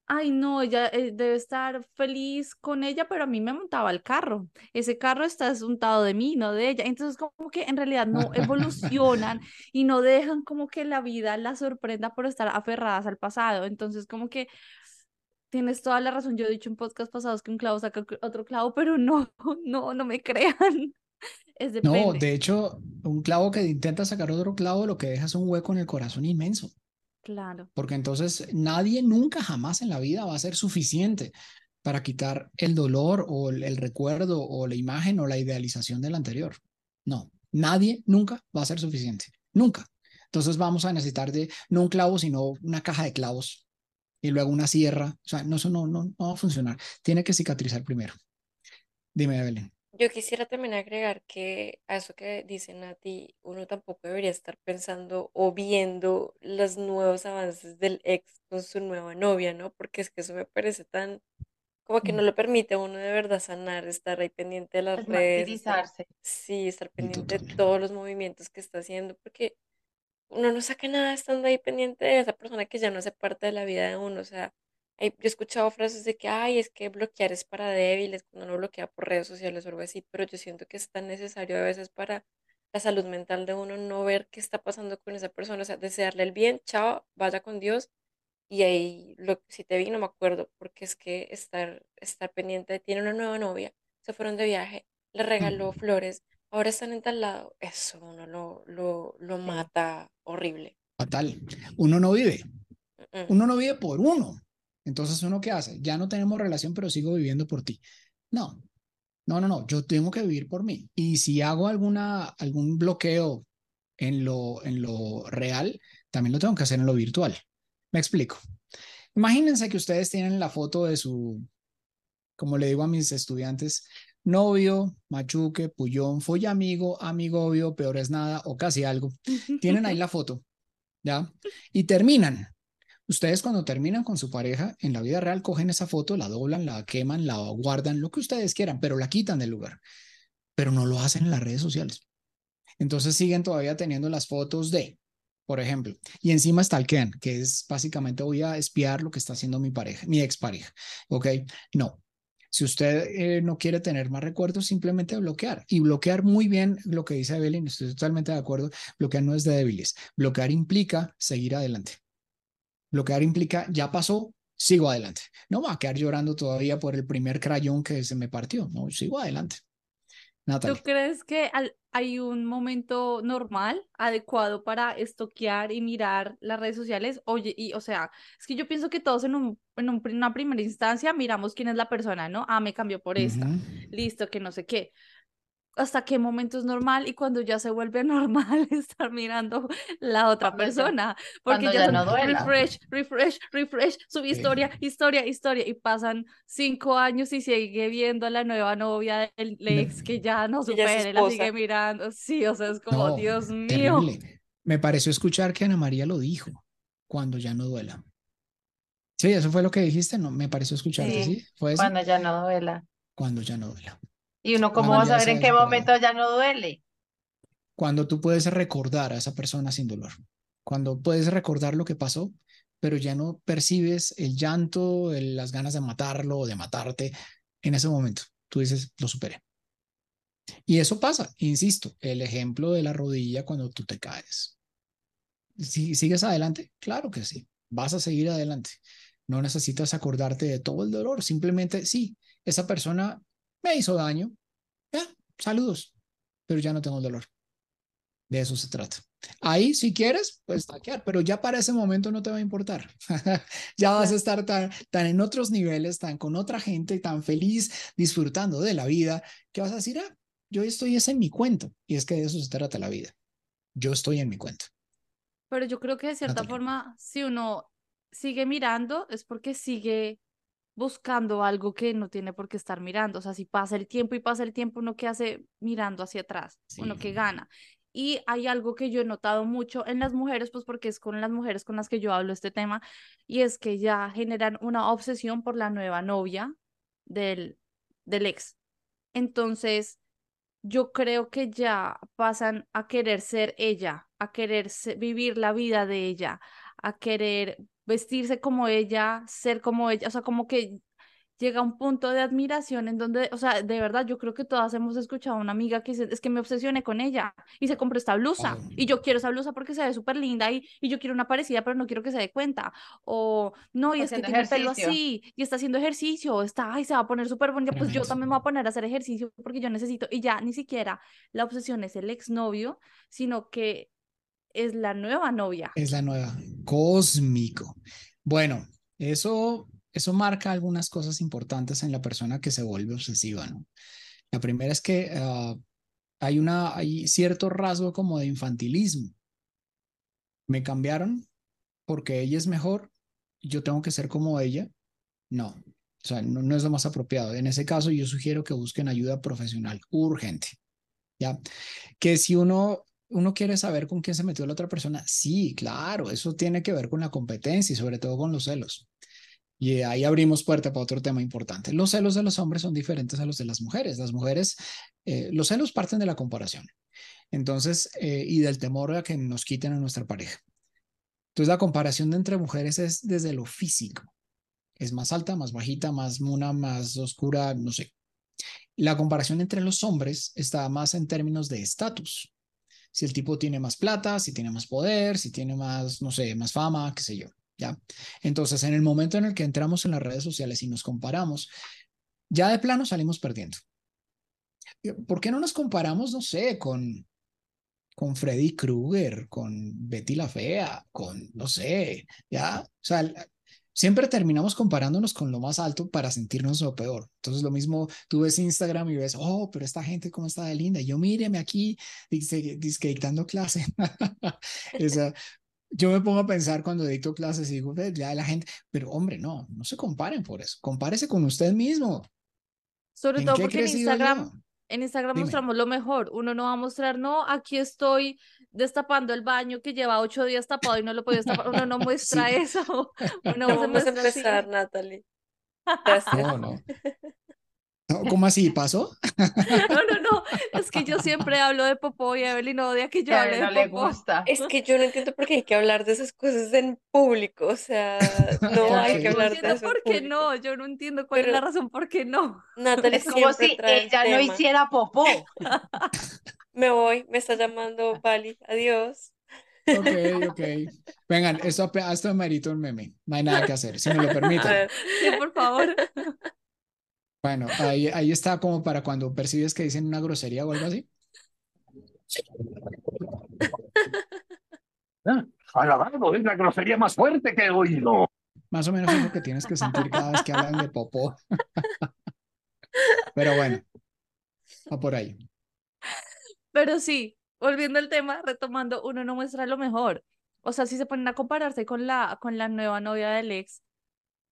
ay, no, ella eh, debe estar feliz con ella, pero a mí me montaba el carro. Ese carro está asuntado de mí, no de ella. Entonces como que en realidad no evolucionan y no dejan como que la vida la sorprenda por estar aferradas al pasado. Entonces como que tienes toda la razón. Yo he dicho en podcast pasados que un clavo saca otro clavo, pero no, no, no me crean. Es No, de hecho, un clavo que intenta sacar otro clavo lo que deja es un hueco en el corazón inmenso. Claro. Porque entonces nadie nunca jamás en la vida va a ser suficiente para quitar el dolor o el, el recuerdo o la imagen o la idealización del anterior. No, nadie nunca va a ser suficiente. Nunca. Entonces vamos a necesitar de no un clavo, sino una caja de clavos y luego una sierra. O sea, no, eso no, no, no va a funcionar. Tiene que cicatrizar primero. Dime, Evelyn. Yo quisiera también agregar que a eso que dice Nati, uno tampoco debería estar pensando o viendo los nuevos avances del ex con su nueva novia, ¿no? Porque es que eso me parece tan, como que no Mm. lo permite a uno de verdad sanar, estar ahí pendiente de las Es redes, estar, sí, estar pendiente de todos los movimientos que está haciendo, porque uno no saca nada estando ahí pendiente de esa persona que ya no hace parte de la vida de uno, o sea, Hay- yo he escuchado frases de que, ay, es que bloquear es para débiles cuando uno bloquea por redes sociales o algo así, pero yo siento que es tan necesario a veces para la salud mental de uno no ver qué está pasando con esa persona, o sea, desearle el bien, chao, vaya con Dios y ahí, lo, si te vi, no me acuerdo, porque es que estar, estar pendiente, tiene una nueva novia, se fueron de viaje, le regaló flores, ahora están en tal lado, eso uno lo, lo, lo mata horrible. Fatal. Uno no vive. Uno no vive por uno. Entonces, ¿uno qué hace? Ya no tenemos relación, pero sigo viviendo por ti. No, no, no, no. Yo tengo que vivir por mí. Y si hago alguna, algún bloqueo en lo, en lo real, también lo tengo que hacer en lo virtual. Me explico. Imagínense que ustedes tienen la foto de su, como le digo a mis estudiantes, novio, machuque, pullón, folla amigo, amigo obvio, peor es nada o casi algo. Tienen ahí la foto, ¿ya? Y terminan. Ustedes cuando terminan con su pareja en la vida real cogen esa foto, la doblan, la queman, la guardan, lo que ustedes quieran, pero la quitan del lugar. Pero no lo hacen en las redes sociales. Entonces siguen todavía teniendo las fotos de, por ejemplo, y encima stalkean, que es básicamente voy a espiar lo que está haciendo mi pareja, mi expareja. ¿Ok? No. Si usted eh, no quiere tener más recuerdos, simplemente bloquear. Y bloquear muy bien lo que dice Evelyn, estoy totalmente de acuerdo. Bloquear no es de débiles. Bloquear implica seguir adelante. Bloquear implica ya pasó, sigo adelante. No voy a quedar llorando todavía por el primer crayón que se me partió. No, sigo adelante. ¿Tú Natalie. crees que al- hay un momento normal, adecuado para estoquear y mirar las redes sociales? Oye, y o sea, es que yo pienso que todos en, un, en un una primera instancia miramos quién es la persona, ¿no? Ah, me cambió por esta, listo, que no sé qué. ¿Hasta qué momento es normal? Y cuando ya se vuelve normal estar mirando la otra Cuando persona, porque ya ya no duela. refresh, refresh, refresh, Sí. historia, historia, historia, y pasan cinco años y sigue viendo a la nueva novia del ex que ya no supere, la sigue mirando. Sí, o sea, es como, No, Dios mío. terrible. Me pareció escuchar que Ana María lo dijo, cuando ya no duela. Sí, eso fue lo que dijiste, no, me pareció escucharte, Sí, ¿sí? ¿Fue eso? Cuando ya no duela. Cuando ya no duela. Y uno, ¿cómo va a saber en qué momento ya no duele? Cuando tú puedes recordar a esa persona sin dolor. Cuando puedes recordar lo que pasó, pero ya no percibes el llanto, el- las ganas de matarlo o de matarte en ese momento. Tú dices, lo superé. Y eso pasa, insisto, el ejemplo de la rodilla cuando tú te caes. Si sigues adelante, claro que sí, vas a seguir adelante. No necesitas acordarte de todo el dolor, simplemente sí, esa persona me hizo daño, ya, saludos, pero ya no tengo el dolor. De eso se trata. Ahí, si quieres, puedes taquear, pero ya para ese momento no te va a importar. ya vas a estar tan, tan en otros niveles, tan con otra gente, tan feliz, disfrutando de la vida, que vas a decir, ah, yo estoy es en mi cuento. Y es que de eso se trata la vida. Yo estoy en mi cuento. Pero yo creo que de cierta forma, si uno sigue mirando, es porque sigue buscando algo que no tiene por qué estar mirando. O sea, si pasa el tiempo y pasa el tiempo, uno que hace mirando hacia atrás, uno que gana. Y hay algo que yo he notado mucho en las mujeres, pues porque es con las mujeres con las que yo hablo este tema, y es que ya generan una obsesión por la nueva novia del, del ex. Entonces, yo creo que ya pasan a querer ser ella, a querer vivir la vida de ella, a querer vestirse como ella, ser como ella, o sea, como que llega un punto de admiración en donde, o sea, de verdad, yo creo que todas hemos escuchado a una amiga que dice, es que me obsesioné con ella y se compró esta blusa Wow. y yo quiero esa blusa porque se ve súper linda y, y yo quiero una parecida, pero no quiero que se dé cuenta. O no, y es que tiene el pelo así y está haciendo ejercicio, o está, ay, se va a poner súper bonita, pues yo también me voy a poner a hacer ejercicio porque yo necesito, y ya ni siquiera la obsesión es el exnovio, sino que es la nueva novia. Es la nueva. Cósmico. Bueno, eso, eso marca algunas cosas importantes en la persona que se vuelve obsesiva, ¿no? La primera es que ah, hay una, hay cierto rasgo como de infantilismo. Me cambiaron porque ella es mejor, yo tengo que ser como ella. No, o sea, no, no es lo más apropiado. En ese caso, yo sugiero que busquen ayuda profesional urgente. ¿Ya? Que si uno, uno quiere saber con quién se metió la otra persona, sí, claro, eso tiene que ver con la competencia y sobre todo con los celos. Y ahí abrimos puerta para otro tema importante. Los celos de los hombres son diferentes a los de las mujeres. Las mujeres, eh, los celos parten de la comparación. Entonces, eh, y del temor a que nos quiten a nuestra pareja. Entonces, la comparación entre mujeres es desde lo físico. Es más alta, más bajita, más mona, más oscura, no sé. La comparación entre los hombres está más en términos de estatus. Si el tipo tiene más plata, si tiene más poder, si tiene más, no sé, más fama, qué sé yo. ¿ya? Entonces, en el momento en el que entramos en las redes sociales y nos comparamos, ya de plano salimos perdiendo. ¿Por qué no nos comparamos, no sé, con, con Freddy Krueger, con Betty la Fea, con, no sé, ya? O sea, siempre terminamos comparándonos con lo más alto para sentirnos lo peor. Entonces, lo mismo, tú ves Instagram y ves, oh, pero esta gente cómo está de linda. yo míreme aquí, dice, dice dictando clase. Esa, yo me pongo a pensar cuando dicto clases y digo, ya la gente, pero hombre, no, no se comparen por eso. Compárese con usted mismo. Sobre todo porque en Instagram, en Instagram mostramos lo mejor. Uno no va a mostrar, no, aquí estoy destapando el baño que lleva ocho días tapado y no lo puedo destapar. Uno no muestra eso. Uno vamos a empezar, Natalie. No, no. ¿Cómo así? ¿Pasó? No, no, no. Es que yo siempre hablo de popó y Evelyn odia que yo hable de popó. gusta. Es que yo no entiendo por qué hay que hablar de esas cosas en público. O sea, no hay que hablar de eso. ¿Por qué no? Yo no entiendo cuál es la razón por qué no. Natalie es como si ella no hiciera popó. Me voy, me está llamando Pali. Adiós. Ok, ok. Vengan, esto, esto merito un meme. No hay nada que hacer, si me lo permiten. Sí, por favor. Bueno, ahí, ahí está como para cuando percibes que dicen una grosería o algo así. Ah, alabado, es la grosería más fuerte que he oído. Más o menos es lo que tienes que sentir cada vez que hablan de popó. Pero bueno, va por ahí. Pero sí, volviendo al tema, retomando, uno no muestra lo mejor. O sea, si se ponen a compararse con la, con la nueva novia del ex,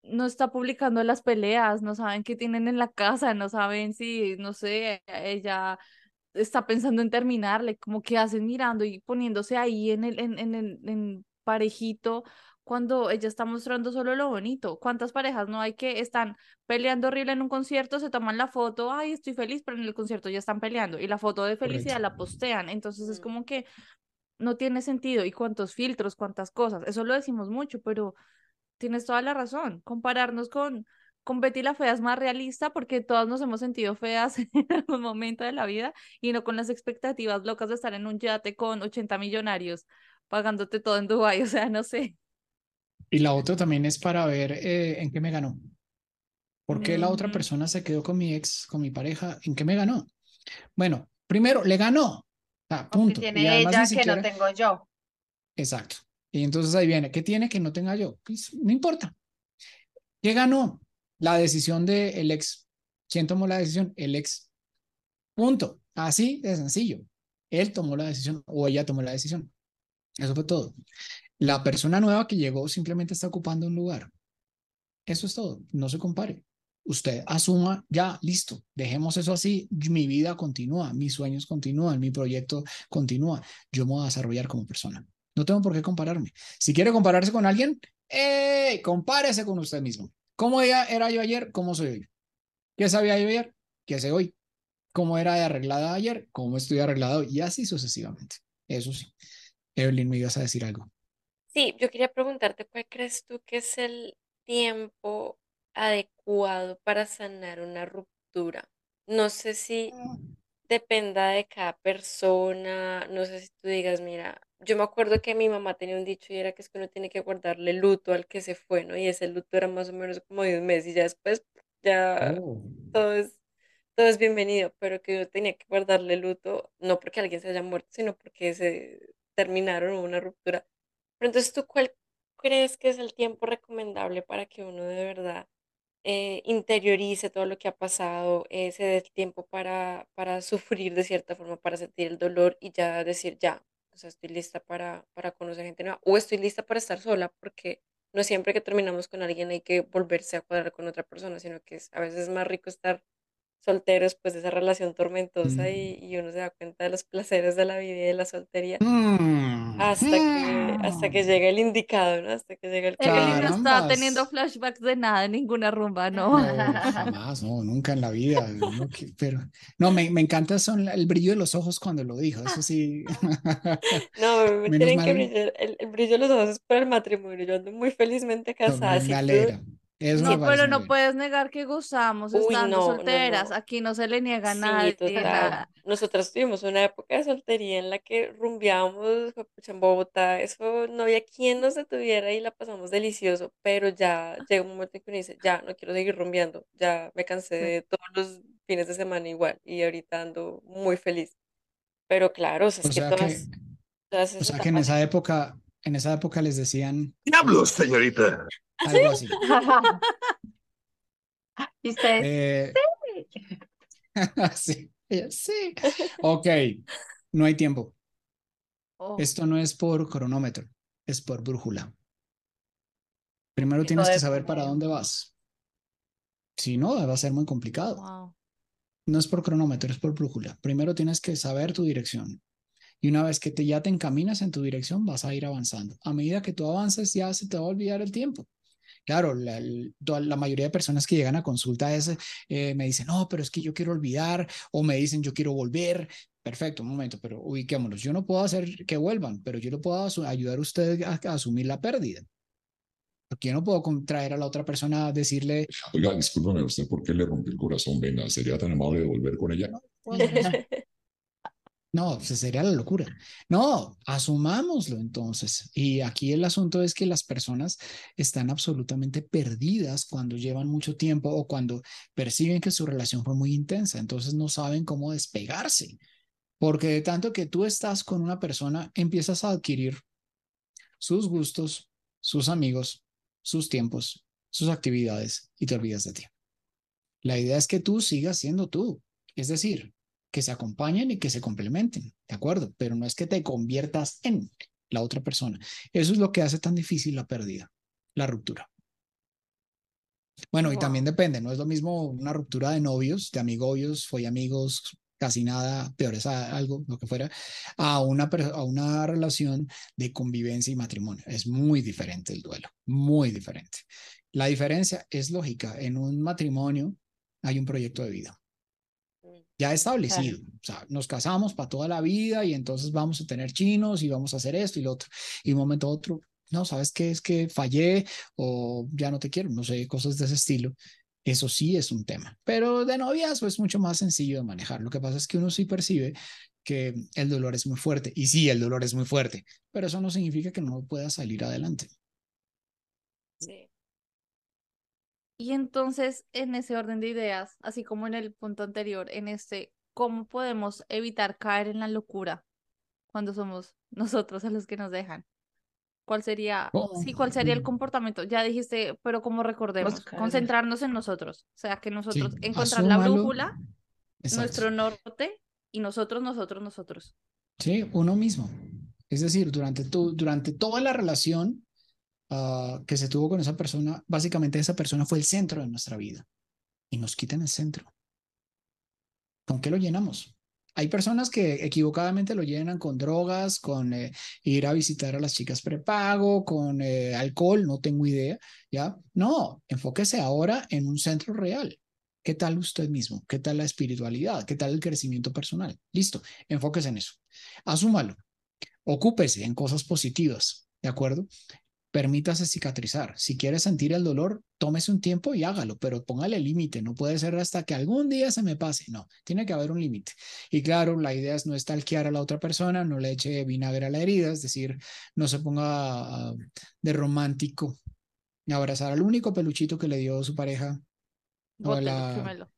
no está publicando las peleas, no saben qué tienen en la casa, no saben si, no sé, ella está pensando en terminarle, como que hacen mirando y poniéndose ahí en el, en, en el en parejito cuando ella está mostrando solo lo bonito. ¿Cuántas parejas no hay que están peleando horrible en un concierto, se toman la foto, ay, estoy feliz, pero en el concierto ya están peleando y la foto de felicidad la postean? Entonces es como que no tiene sentido. ¿Y cuántos filtros, cuántas cosas? Eso lo decimos mucho, pero tienes toda la razón. Compararnos con, con Betty la Fea es más realista porque todas nos hemos sentido feas en algún momento de la vida y no con las expectativas locas de estar en un yate con 80 millonarios pagándote todo en Dubái, o sea, no sé. Y la otra también es para ver eh, en qué me ganó. ¿Por qué la otra persona se quedó con mi ex, con mi pareja? ¿En qué me ganó? Bueno, primero, le ganó. Ah, punto. tiene ella que no tengo yo. Exacto. Y entonces ahí viene, ¿qué tiene que no tenga yo? Pues, no importa. ¿Qué ganó? La decisión del ex. ¿Quién tomó la decisión? El ex. Punto. Así de sencillo. Él tomó la decisión o ella tomó la decisión. Eso fue todo. La persona nueva que llegó simplemente está ocupando un lugar. Eso es todo. No se compare. Usted asuma, ya, listo, dejemos eso así. Mi vida continúa, mis sueños continúan, mi proyecto continúa. Yo me voy a desarrollar como persona. No tengo por qué compararme. Si quiere compararse con alguien, ¡eh! Compárese con usted mismo. ¿Cómo era yo ayer? ¿Cómo soy hoy? ¿Qué sabía yo ayer? ¿Qué sé hoy? ¿Cómo era de arreglada ayer? ¿Cómo estoy arreglado? Y así sucesivamente. Eso sí. Evelyn, me ibas a decir algo. Sí, yo quería preguntarte, ¿cuál crees tú que es el tiempo adecuado para sanar una ruptura? No sé si mm. dependa de cada persona, no sé si tú digas, mira, yo me acuerdo que mi mamá tenía un dicho y era que es que uno tiene que guardarle luto al que se fue, ¿no? Y ese luto era más o menos como de un mes y ya después ya oh. todo es, todo es bienvenido, pero que yo tenía que guardarle luto, no porque alguien se haya muerto, sino porque se terminaron una ruptura. Pero entonces, ¿tú cuál crees que es el tiempo recomendable para que uno de verdad eh, interiorice todo lo que ha pasado, eh, se dé el tiempo para, para sufrir de cierta forma, para sentir el dolor y ya decir, ya, sea, estoy lista para, para conocer gente nueva o estoy lista para estar sola porque no siempre que terminamos con alguien hay que volverse a cuadrar con otra persona, sino que a veces es más rico estar soltero después de esa relación tormentosa y, Mm. y uno se da cuenta de los placeres de la vida y de la soltería Mm. hasta que, hasta que Mm. llegue el indicado, ¿no? Hasta que llegue el Evelyn no está teniendo flashbacks de nada, ninguna rumba, No, ¿no? jamás, no, nunca en la vida. no, que- pero no, me, me encanta son el brillo de los ojos cuando lo dijo. Eso sí. No, me tienen que brillar, el, el brillo de los ojos es para el matrimonio. Yo ando muy felizmente No, casada. me, me alegra. No, pero no bien. puedes negar que gozamos Uy, estando no, solteras. no. Aquí no se le niega a Sí, total. nada. Nosotras tuvimos una época de soltería en la que rumbeábamos juepucha, en Bogotá. Eso no había quien nos detuviera y la pasamos delicioso. Pero ya llega un momento en que uno dice, ya no quiero seguir rumbeando. Ya me cansé Sí. de todos los fines de semana igual. Y ahorita ando muy feliz. Pero claro, o sea, O es que sea que, todas, todas o sea que en esa época, en esa época les decían ¡Diablos, señorita! algo así. ¿Y ustedes? Eh, sí, sí. Ok, no hay tiempo. Oh, Esto no es por cronómetro, es por brújula. Primero tienes que saber para dónde vas. Si no, va a ser muy complicado. wow. No es por cronómetro, es por brújula. Primero tienes que saber tu dirección. Y una vez que te, ya te encaminas en tu dirección, vas a ir avanzando. A medida que tú avances, ya se te va a olvidar el tiempo. Claro, la, la mayoría de personas que llegan a consulta es, eh, me dicen, no, pero es que yo quiero olvidar, o me dicen, yo quiero volver. Perfecto, un momento, pero ubiquémonos. Yo no puedo hacer que vuelvan, pero yo le puedo ayudar a usted a, a asumir la pérdida. Porque yo no puedo con- traer a la otra persona a decirle, Oiga, discúlpame, ¿usted por qué le rompió el corazón? Venga, ¿sería tan amable de volver con ella? "Puedo hacer eso". No, pues sería la locura. No, asumámoslo entonces. Y aquí el asunto es que las personas están absolutamente perdidas cuando llevan mucho tiempo o cuando perciben que su relación fue muy intensa. Entonces no saben cómo despegarse. Porque de tanto que tú estás con una persona, empiezas a adquirir sus gustos, sus amigos, sus tiempos, sus actividades y te olvidas de ti. La idea es que tú sigas siendo tú. Es decir, que se acompañen y que se complementen, ¿de acuerdo? Pero no es que te conviertas en la otra persona. Eso es lo que hace tan difícil la pérdida, la ruptura. Bueno, y también depende, no es lo mismo una ruptura de novios, de amigobios, fue amigos, casi nada, peor es a- algo, lo que fuera, a una, a una relación de convivencia y matrimonio. Es muy diferente el duelo, muy diferente. La diferencia es lógica. En un matrimonio hay un proyecto de vida ya establecido. O sea, nos casamos para toda la vida y entonces vamos a tener chinos y vamos a hacer esto y lo otro. Y de un momento a otro, no, ¿sabes qué? Es que fallé o ya no te quiero, no sé, cosas de ese estilo. Eso sí es un tema. Pero de noviazgo es mucho más sencillo de manejar. Lo que pasa es que uno sí percibe que el dolor es muy fuerte. Y sí, el dolor es muy fuerte, pero eso no significa que no pueda salir adelante. Sí. Y entonces, en ese orden de ideas, así como en el punto anterior, en este, ¿cómo podemos evitar caer en la locura cuando somos nosotros a los que nos dejan? ¿Cuál sería, Oh, sí, cuál sería el mm. comportamiento? Ya dijiste, pero como recordemos, Buscar. concentrarnos en nosotros, o sea, que nosotros Sí, encontrar la brújula, Exacto. nuestro norte y nosotros, nosotros, nosotros. Sí, uno mismo. Es decir, durante, tu, durante toda la relación ah, que se tuvo con esa persona, básicamente esa persona fue el centro de nuestra vida y nos quitan el centro. ¿Con qué lo llenamos? Hay personas que equivocadamente lo llenan con drogas, con eh, ir a visitar a las chicas prepago, con eh, alcohol, no tengo idea, ¿ya? No, enfóquese ahora en un centro real. ¿Qué tal usted mismo? ¿Qué tal la espiritualidad? ¿Qué tal el crecimiento personal? Listo, enfóquese en eso. Asúmalo. Ocúpese en cosas positivas, ¿de acuerdo? Permítase cicatrizar. Si quiere sentir el dolor, tómese un tiempo y hágalo, pero póngale límite. No puede ser hasta que algún día se me pase. No, tiene que haber un límite. Y claro, la idea es no estalquear a la otra persona, no le eche vinagre a la herida, es decir, no se ponga ah, de romántico. Abrazar al único peluchito que le dio su pareja. Bótelo, la-.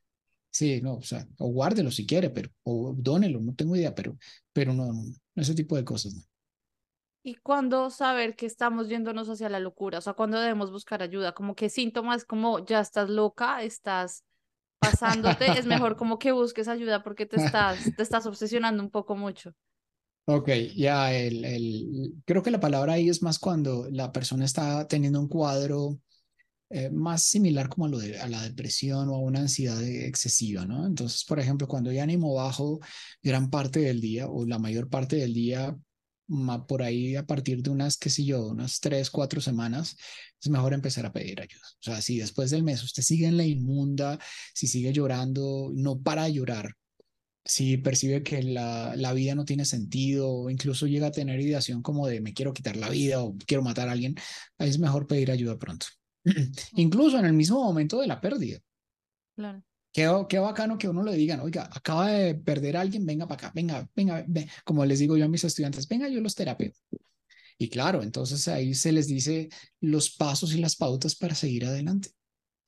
Sí, no, o sea, o guárdelo si quiere, pero, o dónelo, no tengo idea, pero, pero no, no, ese tipo de cosas, no. ¿Y cuándo saber que estamos yéndonos hacia la locura? O sea, ¿cuándo debemos buscar ayuda? Como que síntomas como ya estás loca, estás pasándote, es mejor como que busques ayuda porque te estás, te estás obsesionando un poco mucho. Ok, ya, el, el, creo que la palabra ahí es más cuando la persona está teniendo un cuadro eh, más similar como a, lo de, a la depresión o a una ansiedad excesiva, ¿no? Entonces, por ejemplo, cuando hay ánimo bajo gran parte del día o la mayor parte del día, por ahí a partir de unas, qué sé yo, unas tres, cuatro semanas, es mejor empezar a pedir ayuda. O sea, si después del mes usted sigue en la inmunda, si sigue llorando, no para de llorar, si percibe que la, la vida no tiene sentido o incluso llega a tener ideación como de me quiero quitar la vida o quiero matar a alguien, es mejor pedir ayuda pronto. Incluso en el mismo momento de la pérdida. Claro. Qué, qué bacano que uno le digan, oiga, acaba de perder a alguien, venga para acá, venga, venga, ve. como les digo yo a mis estudiantes, venga, yo los terapeo. Y claro, entonces ahí se les dice los pasos y las pautas para seguir adelante.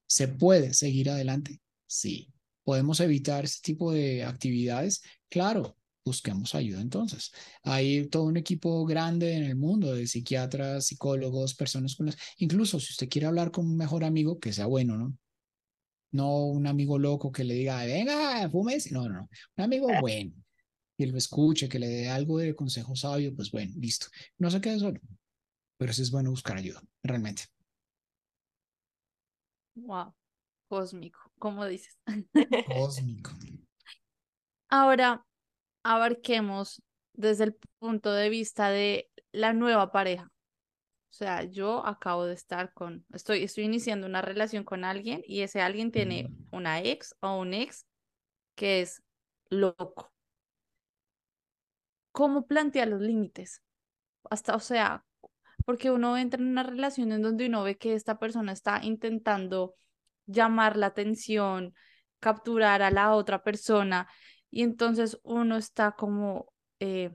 ¿Se puede seguir adelante? Sí. ¿Podemos evitar este tipo de actividades? Claro, busquemos ayuda entonces. Hay todo un equipo grande en el mundo de psiquiatras, psicólogos, personas con las... Incluso si usted quiere hablar con un mejor amigo, que sea bueno, ¿no? No un amigo loco que le diga, venga, fumes. No, no, no. Un amigo bueno. Que lo escuche, que le dé algo de consejo sabio, pues bueno, listo. No se quede solo. Pero sí es bueno buscar ayuda, realmente. Wow. Cósmico, como dices. Cósmico. Ahora, abarquemos desde el punto de vista de la nueva pareja. O sea, yo acabo de estar con, estoy, estoy iniciando una relación con alguien y ese alguien tiene una ex o un ex que es loco. ¿Cómo plantea los límites? Hasta, o sea, porque uno entra en una relación en donde uno ve que esta persona está intentando llamar la atención, capturar a la otra persona y entonces uno está como, eh,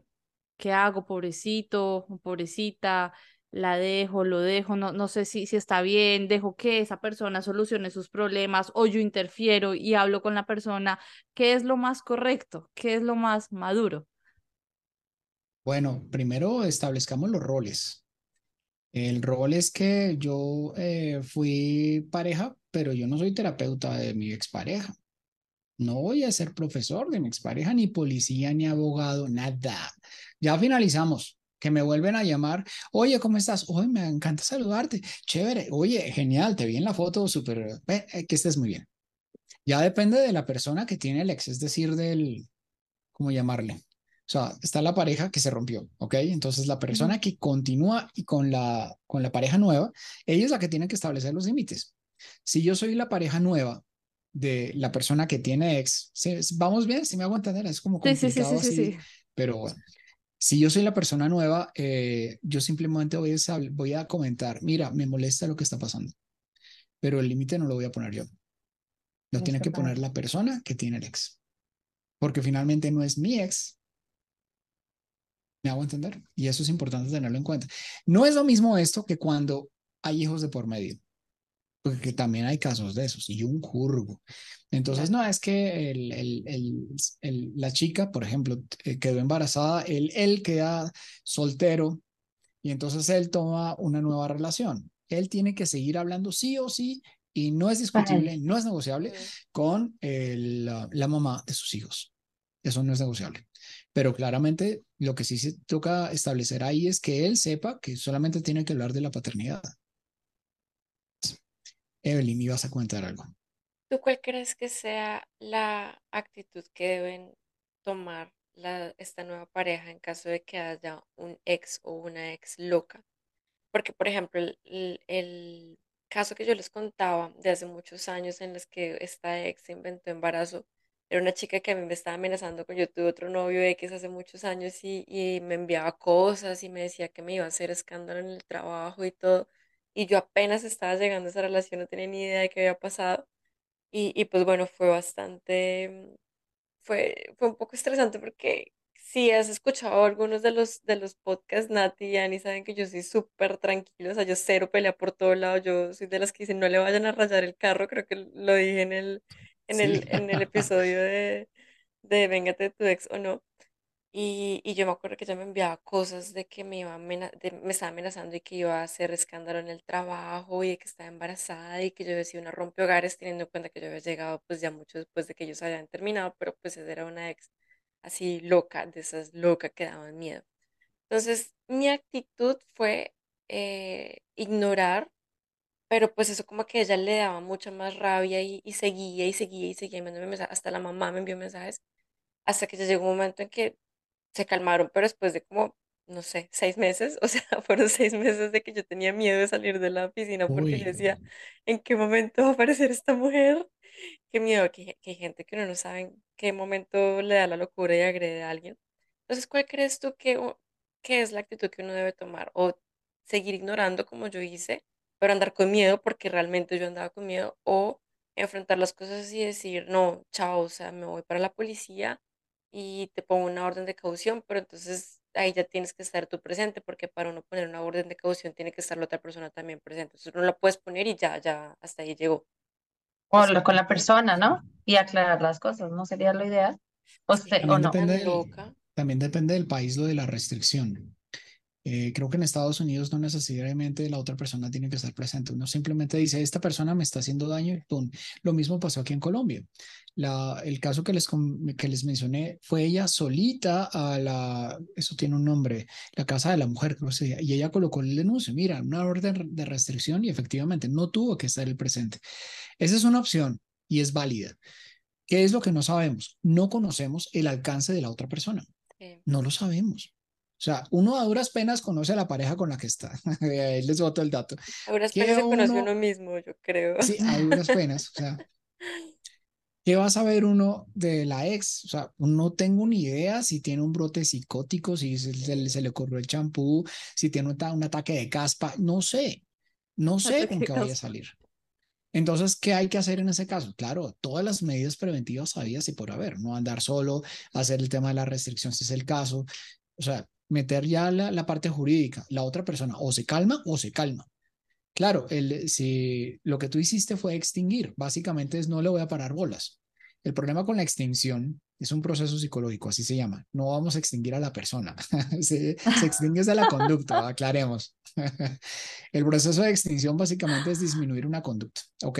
¿qué hago? Pobrecito, pobrecita, la dejo, lo dejo, no, no sé si, si está bien, dejo que esa persona solucione sus problemas o yo interfiero y hablo con la persona, ¿qué es lo más correcto? ¿Qué es lo más maduro? Bueno, primero establezcamos los roles. El rol es que yo eh, fui pareja, pero yo no soy terapeuta de mi expareja. No voy a ser profesor de mi expareja, ni policía, ni abogado, nada. Ya finalizamos. Que me vuelven a llamar. Oye, ¿cómo estás? Oye, me encanta saludarte. Chévere. Oye, genial. Te vi en la foto, súper. Eh, que estés muy bien. Ya depende de la persona que tiene el ex, es decir, del. ¿Cómo llamarle? O sea, está la pareja que se rompió, ¿ok? Entonces la persona que continúa y con la, con la pareja nueva, ella es la que tiene que establecer los límites. Si yo soy la pareja nueva de la persona que tiene ex, vamos bien, si me hago entender, es como complicado sí, sí, sí, así, pero bueno. Si yo soy la persona nueva, eh, yo simplemente voy a, voy a comentar, mira, me molesta lo que está pasando, pero el límite no lo voy a poner yo. Lo tiene que poner la persona que tiene el ex. Porque finalmente no es mi ex, ¿Me hago entender? Y eso es importante tenerlo en cuenta. No es lo mismo esto que cuando hay hijos de por medio, porque también hay casos de esos, y un curvo. Entonces, no, es que el, el, el, la chica, por ejemplo, eh, quedó embarazada, él, él queda soltero, y entonces él toma una nueva relación. Él tiene que seguir hablando sí o sí, y no es discutible, no es negociable con la mamá de sus hijos. Eso no es negociable. Pero claramente lo que sí se toca establecer ahí es que él sepa que solamente tiene que hablar de la paternidad. Evelyn, ibas a comentar algo. ¿Tú cuál crees que sea la actitud que deben tomar la, esta nueva pareja en caso de que haya un ex o una ex loca? Porque, por ejemplo, el, el caso que yo les contaba de hace muchos años en los que esta ex inventó embarazo, era una chica que a mí me estaba amenazando con yo tuve otro novio X hace muchos años y, y me enviaba cosas y me decía que me iba a hacer escándalo en el trabajo y todo. Y yo apenas estaba llegando a esa relación, no tenía ni idea de qué había pasado. Y, y pues bueno, fue bastante, fue, fue un poco estresante porque si has escuchado algunos de los, de los podcasts, Nati y Ani saben que yo soy súper tranquilo, o sea, yo cero pelea por todo lado, yo soy de las que dicen no le vayan a rayar el carro, creo que lo dije en el, en, el, en el episodio de, de Véngate de tu ex o no. Y, y yo me acuerdo que ella me enviaba cosas de que me, iba me estaba amenazando y que iba a hacer escándalo en el trabajo y que estaba embarazada y que yo decía una rompe hogares teniendo en cuenta que yo había llegado pues ya mucho después de que ellos habían terminado, pero pues esa era una ex así loca, de esas locas que daban miedo. Entonces mi actitud fue eh, ignorar pero pues eso como que a ella le daba mucha más rabia y, y seguía y seguía y seguía enviándome mensajes, hasta la mamá me envió mensajes, hasta que ya llegó un momento en que se calmaron, pero después de como, no sé, seis meses, o sea, fueron seis meses de que yo tenía miedo de salir de la piscina porque yo decía, ¿en qué momento va a aparecer esta mujer? Qué miedo, que, que hay gente que uno no sabe en qué momento le da la locura y agrede a alguien. Entonces, ¿cuál crees tú que, que es la actitud que uno debe tomar? ¿O seguir ignorando como yo hice? pero andar con miedo porque realmente yo andaba con miedo o enfrentar las cosas y decir, no, chao, o sea, me voy para la policía y te pongo una orden de caución, pero entonces ahí ya tienes que estar tú presente porque para uno poner una orden de caución tiene que estar la otra persona también presente. Entonces no la puedes poner y ya, ya, hasta ahí llegó. O hablar con la persona, ¿no? Y aclarar las cosas, ¿no sería lo ideal? O, sí, se- o También no. depende del, también depende del país lo de la restricción. Eh, creo que en Estados Unidos no necesariamente la otra persona tiene que estar presente. Uno simplemente dice, esta persona me está haciendo daño y ¡pum! Lo mismo pasó aquí en Colombia. La, el caso que les, que les mencioné fue ella solita a la, eso tiene un nombre, la Casa de la Mujer, creo que se llama, y ella colocó el denuncio, mira, una orden de restricción y efectivamente no tuvo que estar el presente. Esa es una opción y es válida. ¿Qué es lo que no sabemos? No conocemos el alcance de la otra persona. No lo sabemos. O sea, uno a duras penas conoce a la pareja con la que está. Ahí les boto el dato. A duras ¿Qué penas se conoce uno- mismo, yo creo. Sí, a duras penas. O sea, ¿qué va a saber uno de la ex? O sea, no tengo ni idea si tiene un brote psicótico, si se, se le- se le corrió el champú, si tiene un, un ataque de caspa. No sé. No sé con qué vaya a salir. Entonces, ¿qué hay que hacer en ese caso? Claro, todas las medidas preventivas habidas y por haber, no andar solo, hacer el tema de la restricción si es el caso, o sea, meter ya la, la parte jurídica, la otra persona o se calma o se calma. Claro, el, si lo que tú hiciste fue extinguir, básicamente es no le voy a parar bolas. El problema con la extinción es un proceso psicológico, así se llama. No vamos a extinguir a la persona, se, se extingue desde la conducta, aclaremos. El proceso de extinción básicamente es disminuir una conducta, ¿ok?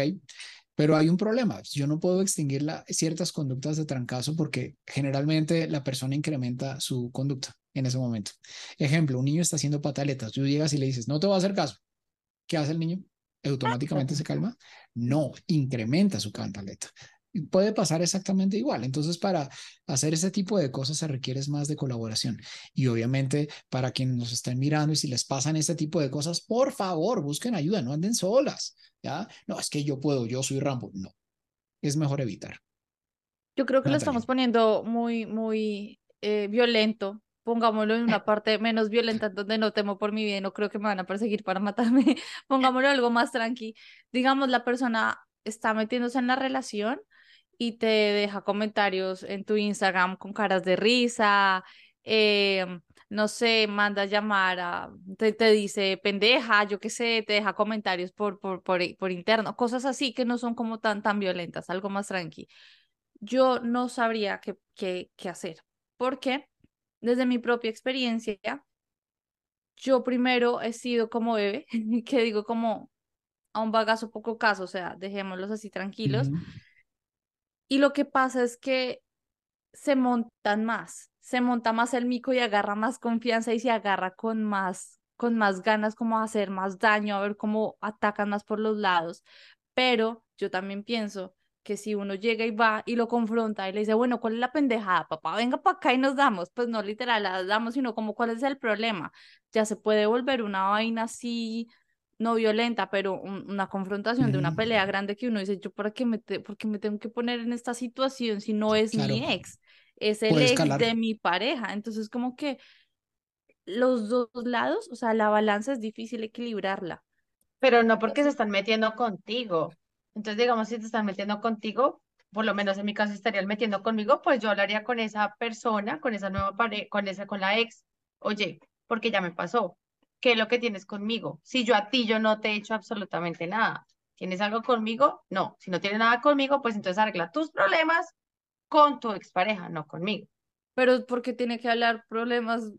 Pero hay un problema. Yo no puedo extinguir la- ciertas conductas de trancazo porque generalmente la persona incrementa su conducta en ese momento. Ejemplo, un niño está haciendo pataletas. Tú llegas y le dices, no te voy a hacer caso. ¿Qué hace el niño? ¿Automáticamente se calma? No, incrementa su cantaleta. Puede pasar exactamente igual. Entonces, para hacer ese tipo de cosas se requiere más de colaboración. Y obviamente, para quienes nos estén mirando y si les pasan este tipo de cosas, por favor, busquen ayuda, no anden solas. ¿Ya? No, es que yo puedo, yo soy Rambo. No, es mejor evitar. Yo creo que lo Natalia. estamos poniendo muy, muy eh, violento. Pongámoslo en una parte menos violenta donde no temo por mi vida y no creo que me van a perseguir para matarme. Pongámoslo algo más tranqui. Digamos, la persona está metiéndose en la relación y te deja comentarios en tu Instagram con caras de risa, eh, no sé, manda a llamar a, te, te dice pendeja, yo qué sé, te deja comentarios por, por, por, por interno, cosas así que no son como tan, tan violentas, algo más tranqui yo no sabría qué, qué, qué hacer. Porque desde mi propia experiencia, yo primero he sido como bebé, que digo como a un bagazo poco caso, o sea, dejémoslos así tranquilos. Y lo que pasa es que se montan más, se monta más el mico y agarra más confianza y se agarra con más, con más ganas como a hacer más daño, a ver cómo atacan más por los lados. Pero yo también pienso que si uno llega y va y lo confronta y le dice, bueno, ¿cuál es la pendejada, papá? Venga para acá y nos damos. Pues no literal, la damos, sino como cuál es el problema. Ya se puede volver una vaina así, no violenta, pero un- una confrontación de una pelea grande que uno dice, yo para qué me, te- por qué me tengo que poner en esta situación si no es Claro. mi ex, es el ex de mi pareja. Entonces como que los dos lados, o sea, la balanza es difícil equilibrarla. Pero no porque se están metiendo contigo. Entonces, digamos, si te están metiendo contigo, por lo menos en mi caso estarían metiendo conmigo, pues yo hablaría con esa persona, con esa nueva pareja, con esa, con la ex. Oye, porque ya me pasó. ¿Qué es lo que tienes conmigo? Si yo a ti yo no te he hecho absolutamente nada. ¿Tienes algo conmigo? No. Si no tienes nada conmigo, pues entonces arregla tus problemas con tu expareja, no conmigo. Pero porque tiene que hablar problemas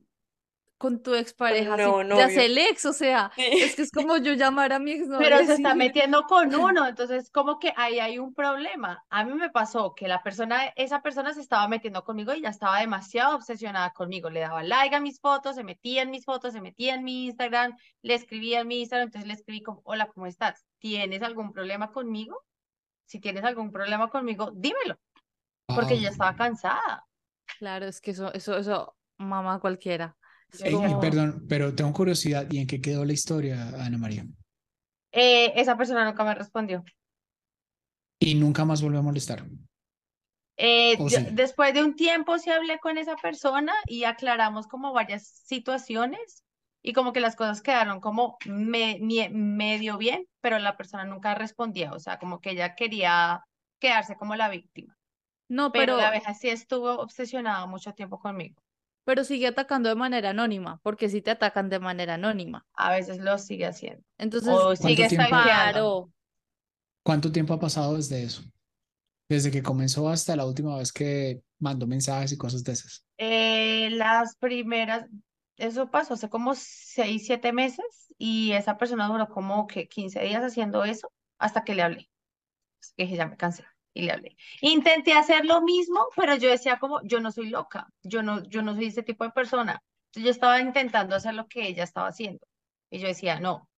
con tu expareja, si nuevo ya es el ex, o sea, Sí. es que es como yo llamar a mi exnovio Pero se está metiendo con uno, entonces como que ahí hay un problema. A mí me pasó que la persona, esa persona se estaba metiendo conmigo y ya estaba demasiado obsesionada conmigo. Le daba like a mis fotos, se metía en mis fotos, se metía en mi Instagram, le escribía en mi Instagram, entonces le escribí como, hola, ¿cómo estás? ¿Tienes algún problema conmigo? Si tienes algún problema conmigo, dímelo, porque ya estaba cansada. claro, es que eso, eso, eso, mamá cualquiera. Ey, y perdón, pero tengo curiosidad, ¿y en qué quedó la historia, Ana María? eh, esa persona nunca me respondió. Y nunca más volvió a molestar. Eh, ¿O yo- sí? después de un tiempo sí hablé con esa persona y aclaramos como varias situaciones, y como que las cosas quedaron como me, medio bien, pero la persona nunca respondía, o sea, como que ella quería quedarse como la víctima. No, Pero pero, la abeja sí estuvo obsesionada mucho tiempo conmigo. Pero sigue atacando de manera anónima, porque si te atacan de manera anónima. A veces lo sigue haciendo. Entonces, O sigue ¿Cuánto tiempo ha pasado desde eso? Desde que comenzó hasta la última vez que mandó mensajes y cosas de esas. Eh, las primeras, eso pasó hace como seis, siete meses y esa persona duró como que 15 días haciendo eso hasta que le hablé. Así que dije, ya me cansé y le hablé. Intenté hacer lo mismo, pero yo decía como, yo no soy loca, yo no, yo no soy ese tipo de persona. Entonces yo estaba intentando hacer lo que ella estaba haciendo y yo decía, no,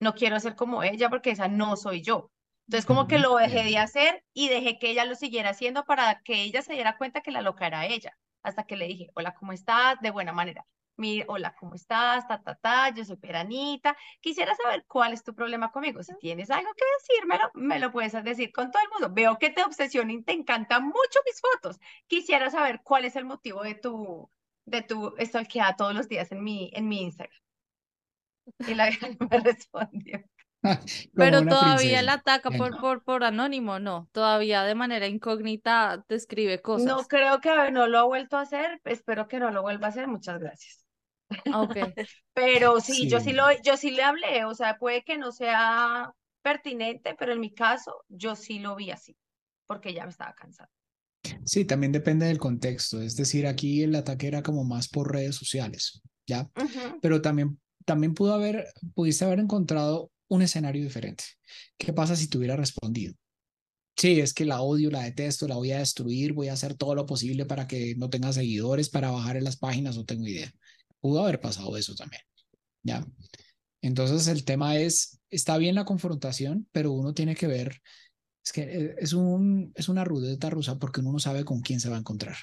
no quiero ser como ella porque esa no soy yo. Entonces como que lo dejé de hacer y dejé que ella lo siguiera haciendo para que ella se diera cuenta que la loca era ella. Hasta que le dije, hola, ¿cómo estás? De buena manera. Mire, hola, ¿cómo estás? Ta, ta, ta, yo soy Peranita. Quisiera saber cuál es tu problema conmigo. Si tienes algo que decírmelo, me lo puedes decir con todo el mundo. Veo que te obsesiona y te encantan mucho mis fotos. Quisiera saber cuál es el motivo de tu, de tu stalkeada todos los días en mi, en mi Instagram. Y la vieja no me respondió. Pero todavía princesa. la ataca por, por, por anónimo, no, todavía de manera incógnita te escribe cosas. No creo que no lo ha vuelto a hacer. Espero que no lo vuelva a hacer. Muchas gracias. Ah, Ok, Pero sí, yo sí lo, yo sí le hablé, o sea, puede que no sea pertinente, pero en mi caso, yo sí lo vi así, porque ya me estaba cansada. Sí, también depende del contexto. Es decir, aquí el ataque era como más por redes sociales, ¿ya? Pero también, también pudo haber, pudiste haber encontrado un escenario diferente. ¿Qué pasa si te hubiera respondido? Sí, es que la odio, la detesto, la voy a destruir, voy a hacer todo lo posible para que no tenga seguidores, para bajar en las páginas, no tengo idea. Pudo haber pasado eso también, ¿ya? Entonces el tema es, está bien la confrontación, pero uno tiene que ver, es que eh, es, un, es una ruleta rusa porque uno no sabe con quién se va a encontrar.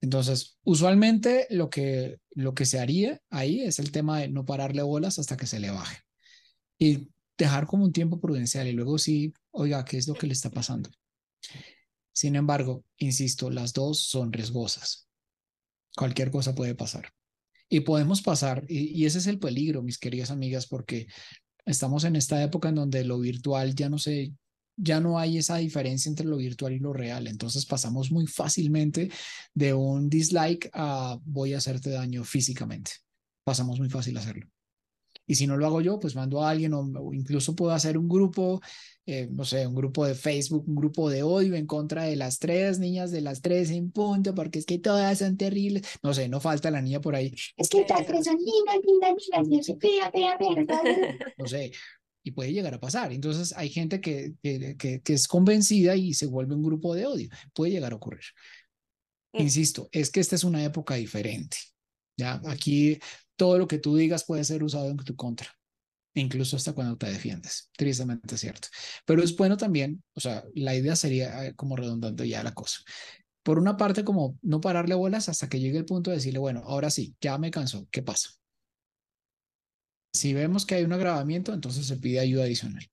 Entonces, usualmente lo que, lo que se haría ahí es el tema de no pararle bolas hasta que se le baje y dejar como un tiempo prudencial y luego sí, oiga, ¿qué es lo que le está pasando? Sin embargo, insisto, las dos son riesgosas. Cualquier cosa puede pasar. Y podemos pasar, y, ese es el peligro, mis queridas amigas, porque estamos en esta época en donde lo virtual ya no se, ya no hay esa diferencia entre lo virtual y lo real. Entonces pasamos muy fácilmente de un dislike a voy a hacerte daño físicamente. Pasamos muy fácil a hacerlo. Y si no lo hago yo, pues mando a alguien o, o incluso puedo hacer un grupo, eh, no sé, un grupo de Facebook, un grupo de odio en contra de las tres niñas de las tres en punto, porque es que todas son terribles. No sé, no falta la niña por ahí. Es que las tres son lindas, lindas, lindas, yo fea, fea, fea, fea. no sé, y puede llegar a pasar. Entonces hay gente que, que, que, que es convencida y se vuelve un grupo de odio. Puede llegar a ocurrir. Insisto, es que esta es una época diferente. Ya, aquí todo lo que tú digas puede ser usado en tu contra, incluso hasta cuando te defiendes. Tristemente cierto. Pero es bueno también, o sea, la idea sería eh, como redundando ya la cosa. Por una parte, como no pararle bolas hasta que llegue el punto de decirle, bueno, ahora sí, ya me cansó, ¿qué pasa? Si vemos que hay un agravamiento, entonces se pide ayuda adicional.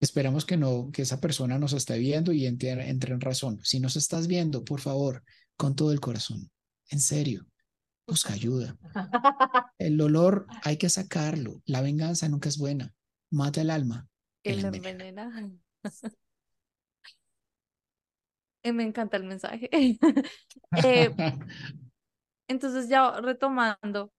Esperamos que no, que esa persona nos esté viendo y entre, entre en razón. Si nos estás viendo, por favor, con todo el corazón, en serio, busca ayuda. El dolor hay que sacarlo. La venganza nunca es buena. Mata el alma. el envenena. Eh, Me encanta el mensaje. Eh, entonces, ya retomando,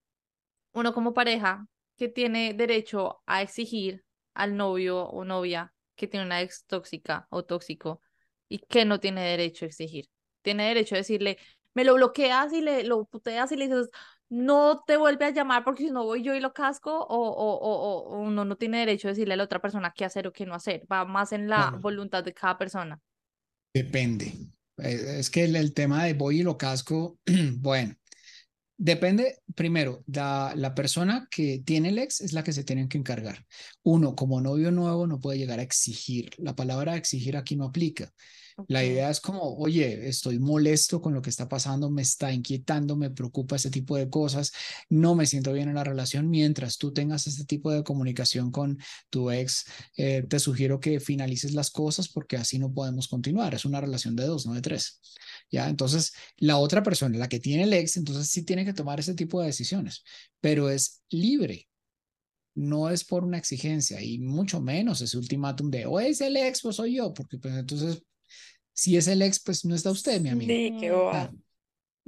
uno como pareja que tiene derecho a exigir al novio o novia que tiene una ex tóxica o tóxico y que no tiene derecho a exigir. Tiene derecho a decirle, me lo bloqueas y le lo puteas y le dices, no te vuelve a llamar porque si no voy yo y lo casco, o, o, o, o uno no tiene derecho a decirle a la otra persona qué hacer o qué no hacer. Va más en la Bueno. voluntad de cada persona. Depende. Eh, Es que el, el tema de voy y lo casco, bueno, depende, primero, la, la persona que tiene el ex es la que se tiene que encargar. Uno, como novio nuevo, no puede llegar a exigir. La palabra exigir aquí no aplica. La idea es como, oye, estoy molesto con lo que está pasando, me está inquietando, me preocupa ese tipo de cosas, no me siento bien en la relación. Mientras tú tengas este tipo de comunicación con tu ex, eh, te sugiero que finalices las cosas porque así no podemos continuar. Es una relación de dos, no de tres. ¿Ya? Entonces, la otra persona, la que tiene el ex, entonces sí tiene que tomar ese tipo de decisiones, pero es libre. No es por una exigencia y mucho menos ese ultimátum de o es el ex o soy yo, porque pues entonces si es el ex, pues no está usted, mi amigo. Sí, qué boba. Ah,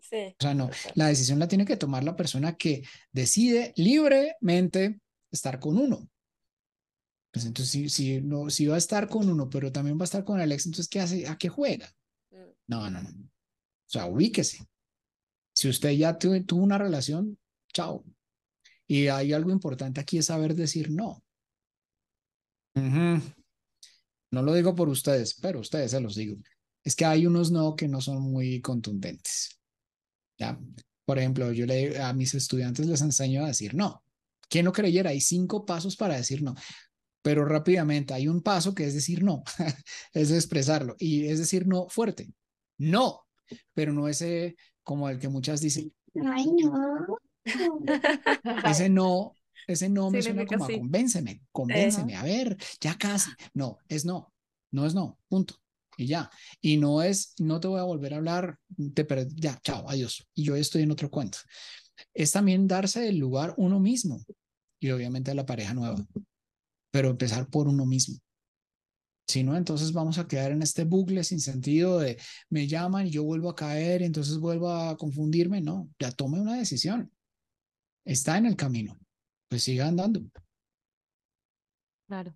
Sí, o sea, no, la decisión la tiene que tomar la persona que decide libremente estar con uno. Pues entonces, si, si, no, si va a estar con uno, pero también va a estar con el ex, entonces, ¿qué hace? ¿A qué juega? Mm. No, no, no. O sea, ubíquese. Si usted ya tu- tuvo una relación, chao. Y hay algo importante aquí es saber decir no. No lo digo por ustedes, pero ustedes se los digo. Es que hay unos no que no son muy contundentes. ¿ya? Por ejemplo, yo le, a mis estudiantes les enseño a decir no. ¿Quién no creyera? Hay cinco pasos para decir no. Pero rápidamente hay un paso que es decir no, es expresarlo. Y es decir no fuerte. No, pero no ese como el que muchas dicen, Ay, no. ese no, ese no me suena Significa como a sí. convénceme, convénceme, a ver, ya casi. No, es no, no es no, punto. Y ya. Y no es, no te voy a volver a hablar, te ya, chao, adiós. Y yo estoy en otro cuento. Es también darse el lugar uno mismo y obviamente a la pareja nueva, pero empezar por uno mismo. Si no, entonces vamos a quedar en este bucle sin sentido de me llaman y yo vuelvo a caer y entonces vuelvo a confundirme. No, ya tome una decisión. Está en el camino. Pues siga andando. Claro.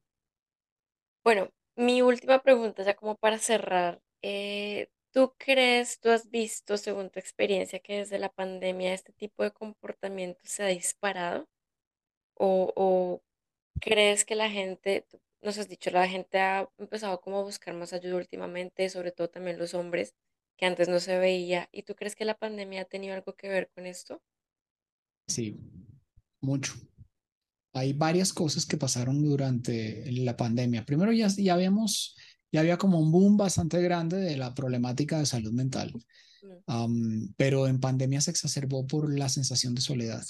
Bueno, mi última pregunta, ya como para cerrar. eh, ¿tú crees, tú has visto, según tu experiencia, que desde la pandemia este tipo de comportamiento se ha disparado? ¿O, o crees que la gente, tú nos has dicho, la gente ha empezado como a buscar más ayuda últimamente, sobre todo también los hombres, que antes no se veía? ¿Y tú crees que la pandemia ha tenido algo que ver con esto? Sí, mucho. Hay varias cosas que pasaron durante la pandemia. Primero ya, ya habíamos, ya había como un boom bastante grande de la problemática de salud mental. Mm, Um, pero en pandemia se exacerbó por la sensación de soledad,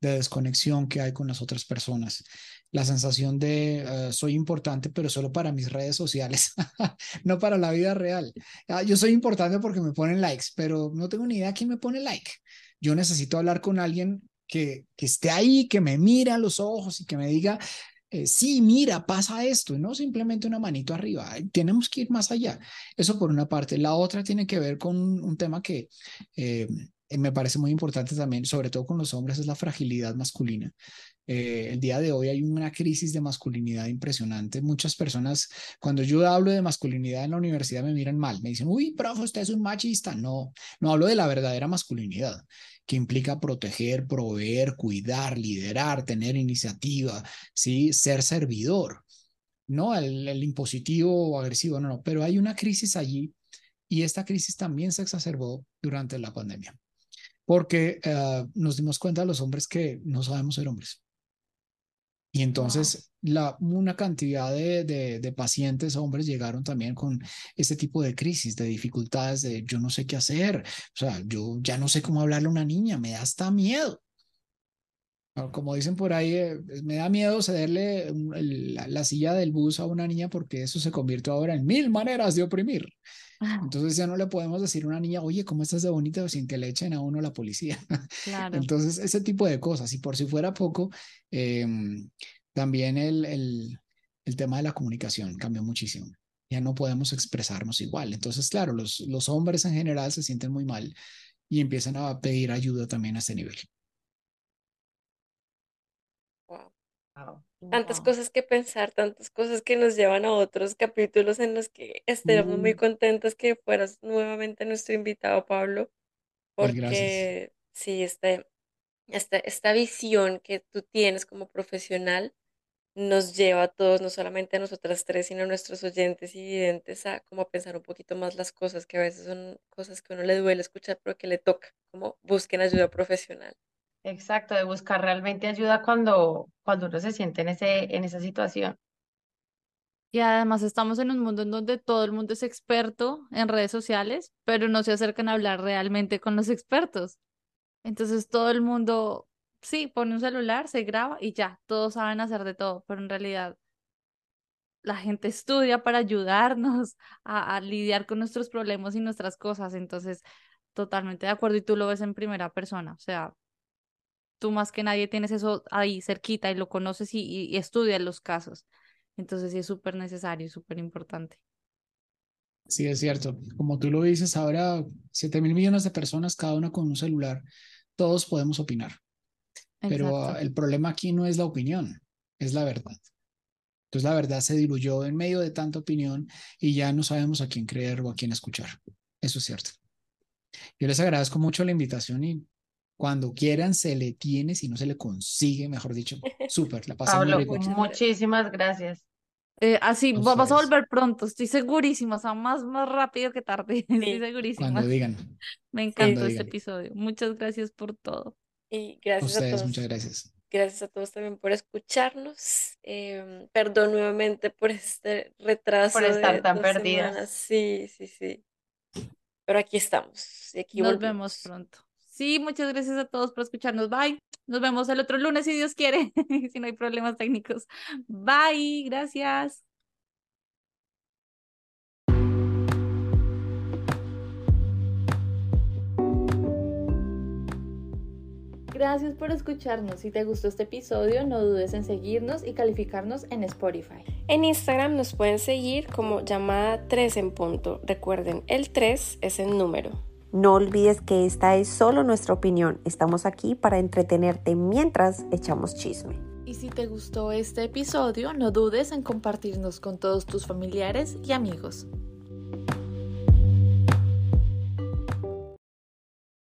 de desconexión que hay con las otras personas, la sensación de eh, soy importante, pero solo para mis redes sociales, no para la vida real. Ah, yo soy importante porque me ponen likes, pero no tengo ni idea quién me pone like. Yo necesito hablar con alguien que, esté ahí, que me mire a los ojos y que me diga, eh, sí, mira, pasa esto, y no simplemente una manito arriba, tenemos que ir más allá. Eso por una parte. La otra tiene que ver con un tema que eh, me parece muy importante también, sobre todo con los hombres, es la fragilidad masculina. Eh, el día de hoy hay una crisis de masculinidad impresionante. Muchas personas, cuando yo hablo de masculinidad en la universidad, me miran mal. Me dicen, uy, profe, usted es un machista. No, no hablo de la verdadera masculinidad, que implica proteger, proveer, cuidar, liderar, tener iniciativa, ¿sí? ser servidor. No el, impositivo o agresivo, no, no, pero hay una crisis allí y esta crisis también se exacerbó durante la pandemia, porque eh, nos dimos cuenta los hombres que no sabemos ser hombres. Y entonces la, una cantidad de, de, de pacientes hombres llegaron también con este tipo de crisis, de dificultades, de yo no sé qué hacer, o sea, yo ya no sé cómo hablarle a una niña, me da hasta miedo. Ah, Como dicen por ahí, eh, me da miedo cederle la, la silla del bus a una niña porque eso se convirtió ahora en mil maneras de oprimir. Entonces ya no le podemos decir a una niña, oye, ¿cómo estás de bonita? sin que le echen a uno la policía. Claro. Entonces, ese tipo de cosas. Y por si fuera poco, em, también el, el, el tema de la comunicación cambió muchísimo. Ya no podemos expresarnos igual. Entonces, claro, los, los hombres en general se sienten muy mal y empiezan a pedir ayuda también a ese nivel. Wow. Tantas Wow. cosas que pensar, tantas cosas que nos llevan a otros capítulos en los que estaremos muy Mm. contentos que fueras nuevamente nuestro invitado, Pablo, porque sí, este, esta, esta visión que tú tienes como profesional nos lleva a todos, no solamente a nosotras tres, sino a nuestros oyentes y videntes, a como a pensar un poquito más las cosas, que a veces son cosas que a uno le duele escuchar, pero que le toca, como busquen ayuda profesional. Exacto, de buscar realmente ayuda cuando, cuando uno se siente en ese, en esa situación. Y además estamos en un mundo en donde todo el mundo es experto en redes sociales, pero no se acercan a hablar realmente con los expertos. Entonces todo el mundo, sí, pone un celular, se graba y ya, todos saben hacer de todo, pero en realidad la gente estudia para ayudarnos a, a lidiar con nuestros problemas y nuestras cosas. Entonces, totalmente de acuerdo y tú lo ves en primera persona, o sea, tú más que nadie tienes eso ahí cerquita y lo conoces y, y, y estudias los casos. Entonces sí es súper necesario súper importante. Sí, es cierto. Como tú lo dices, ahora 7 mil millones de personas, cada una con un celular, todos podemos opinar. Pero Exacto. el problema aquí no es la opinión, es la verdad. Entonces la verdad se diluyó en medio de tanta opinión y ya no sabemos a quién creer o a quién escuchar. Eso es cierto. Yo les agradezco mucho la invitación y cuando quieran se le tiene, si no se le consigue, mejor dicho, súper, la pasé muy Pablo, rico. Gracias. muchísimas gracias. Eh, así, A va- vas a ustedes. volver pronto, estoy segurísima, o sea, más, más rápido que tarde, estoy Sí. segurísima. Cuando digan, Me encantó este digan. episodio. Muchas gracias por todo. Y gracias a ustedes, todos. muchas gracias. Gracias a todos también por escucharnos. Em, perdón nuevamente por este retraso Por estar de tan perdidas. semanas. Sí, sí, sí. Pero aquí estamos. Y aquí Nos vemos volvimos. pronto. Sí, muchas gracias a todos por escucharnos. Bye. Nos vemos el otro lunes si Dios quiere, si no hay problemas técnicos. Bye. Gracias. Gracias por escucharnos. Si te gustó este episodio, no dudes en seguirnos y calificarnos en Spotify. En Instagram nos pueden seguir como llamada 3 en punto. Recuerden, el 3 es el número. No olvides que esta es solo nuestra opinión. Estamos aquí para entretenerte mientras echamos chisme. Y si te gustó este episodio, no dudes en compartirnos con todos tus familiares y amigos.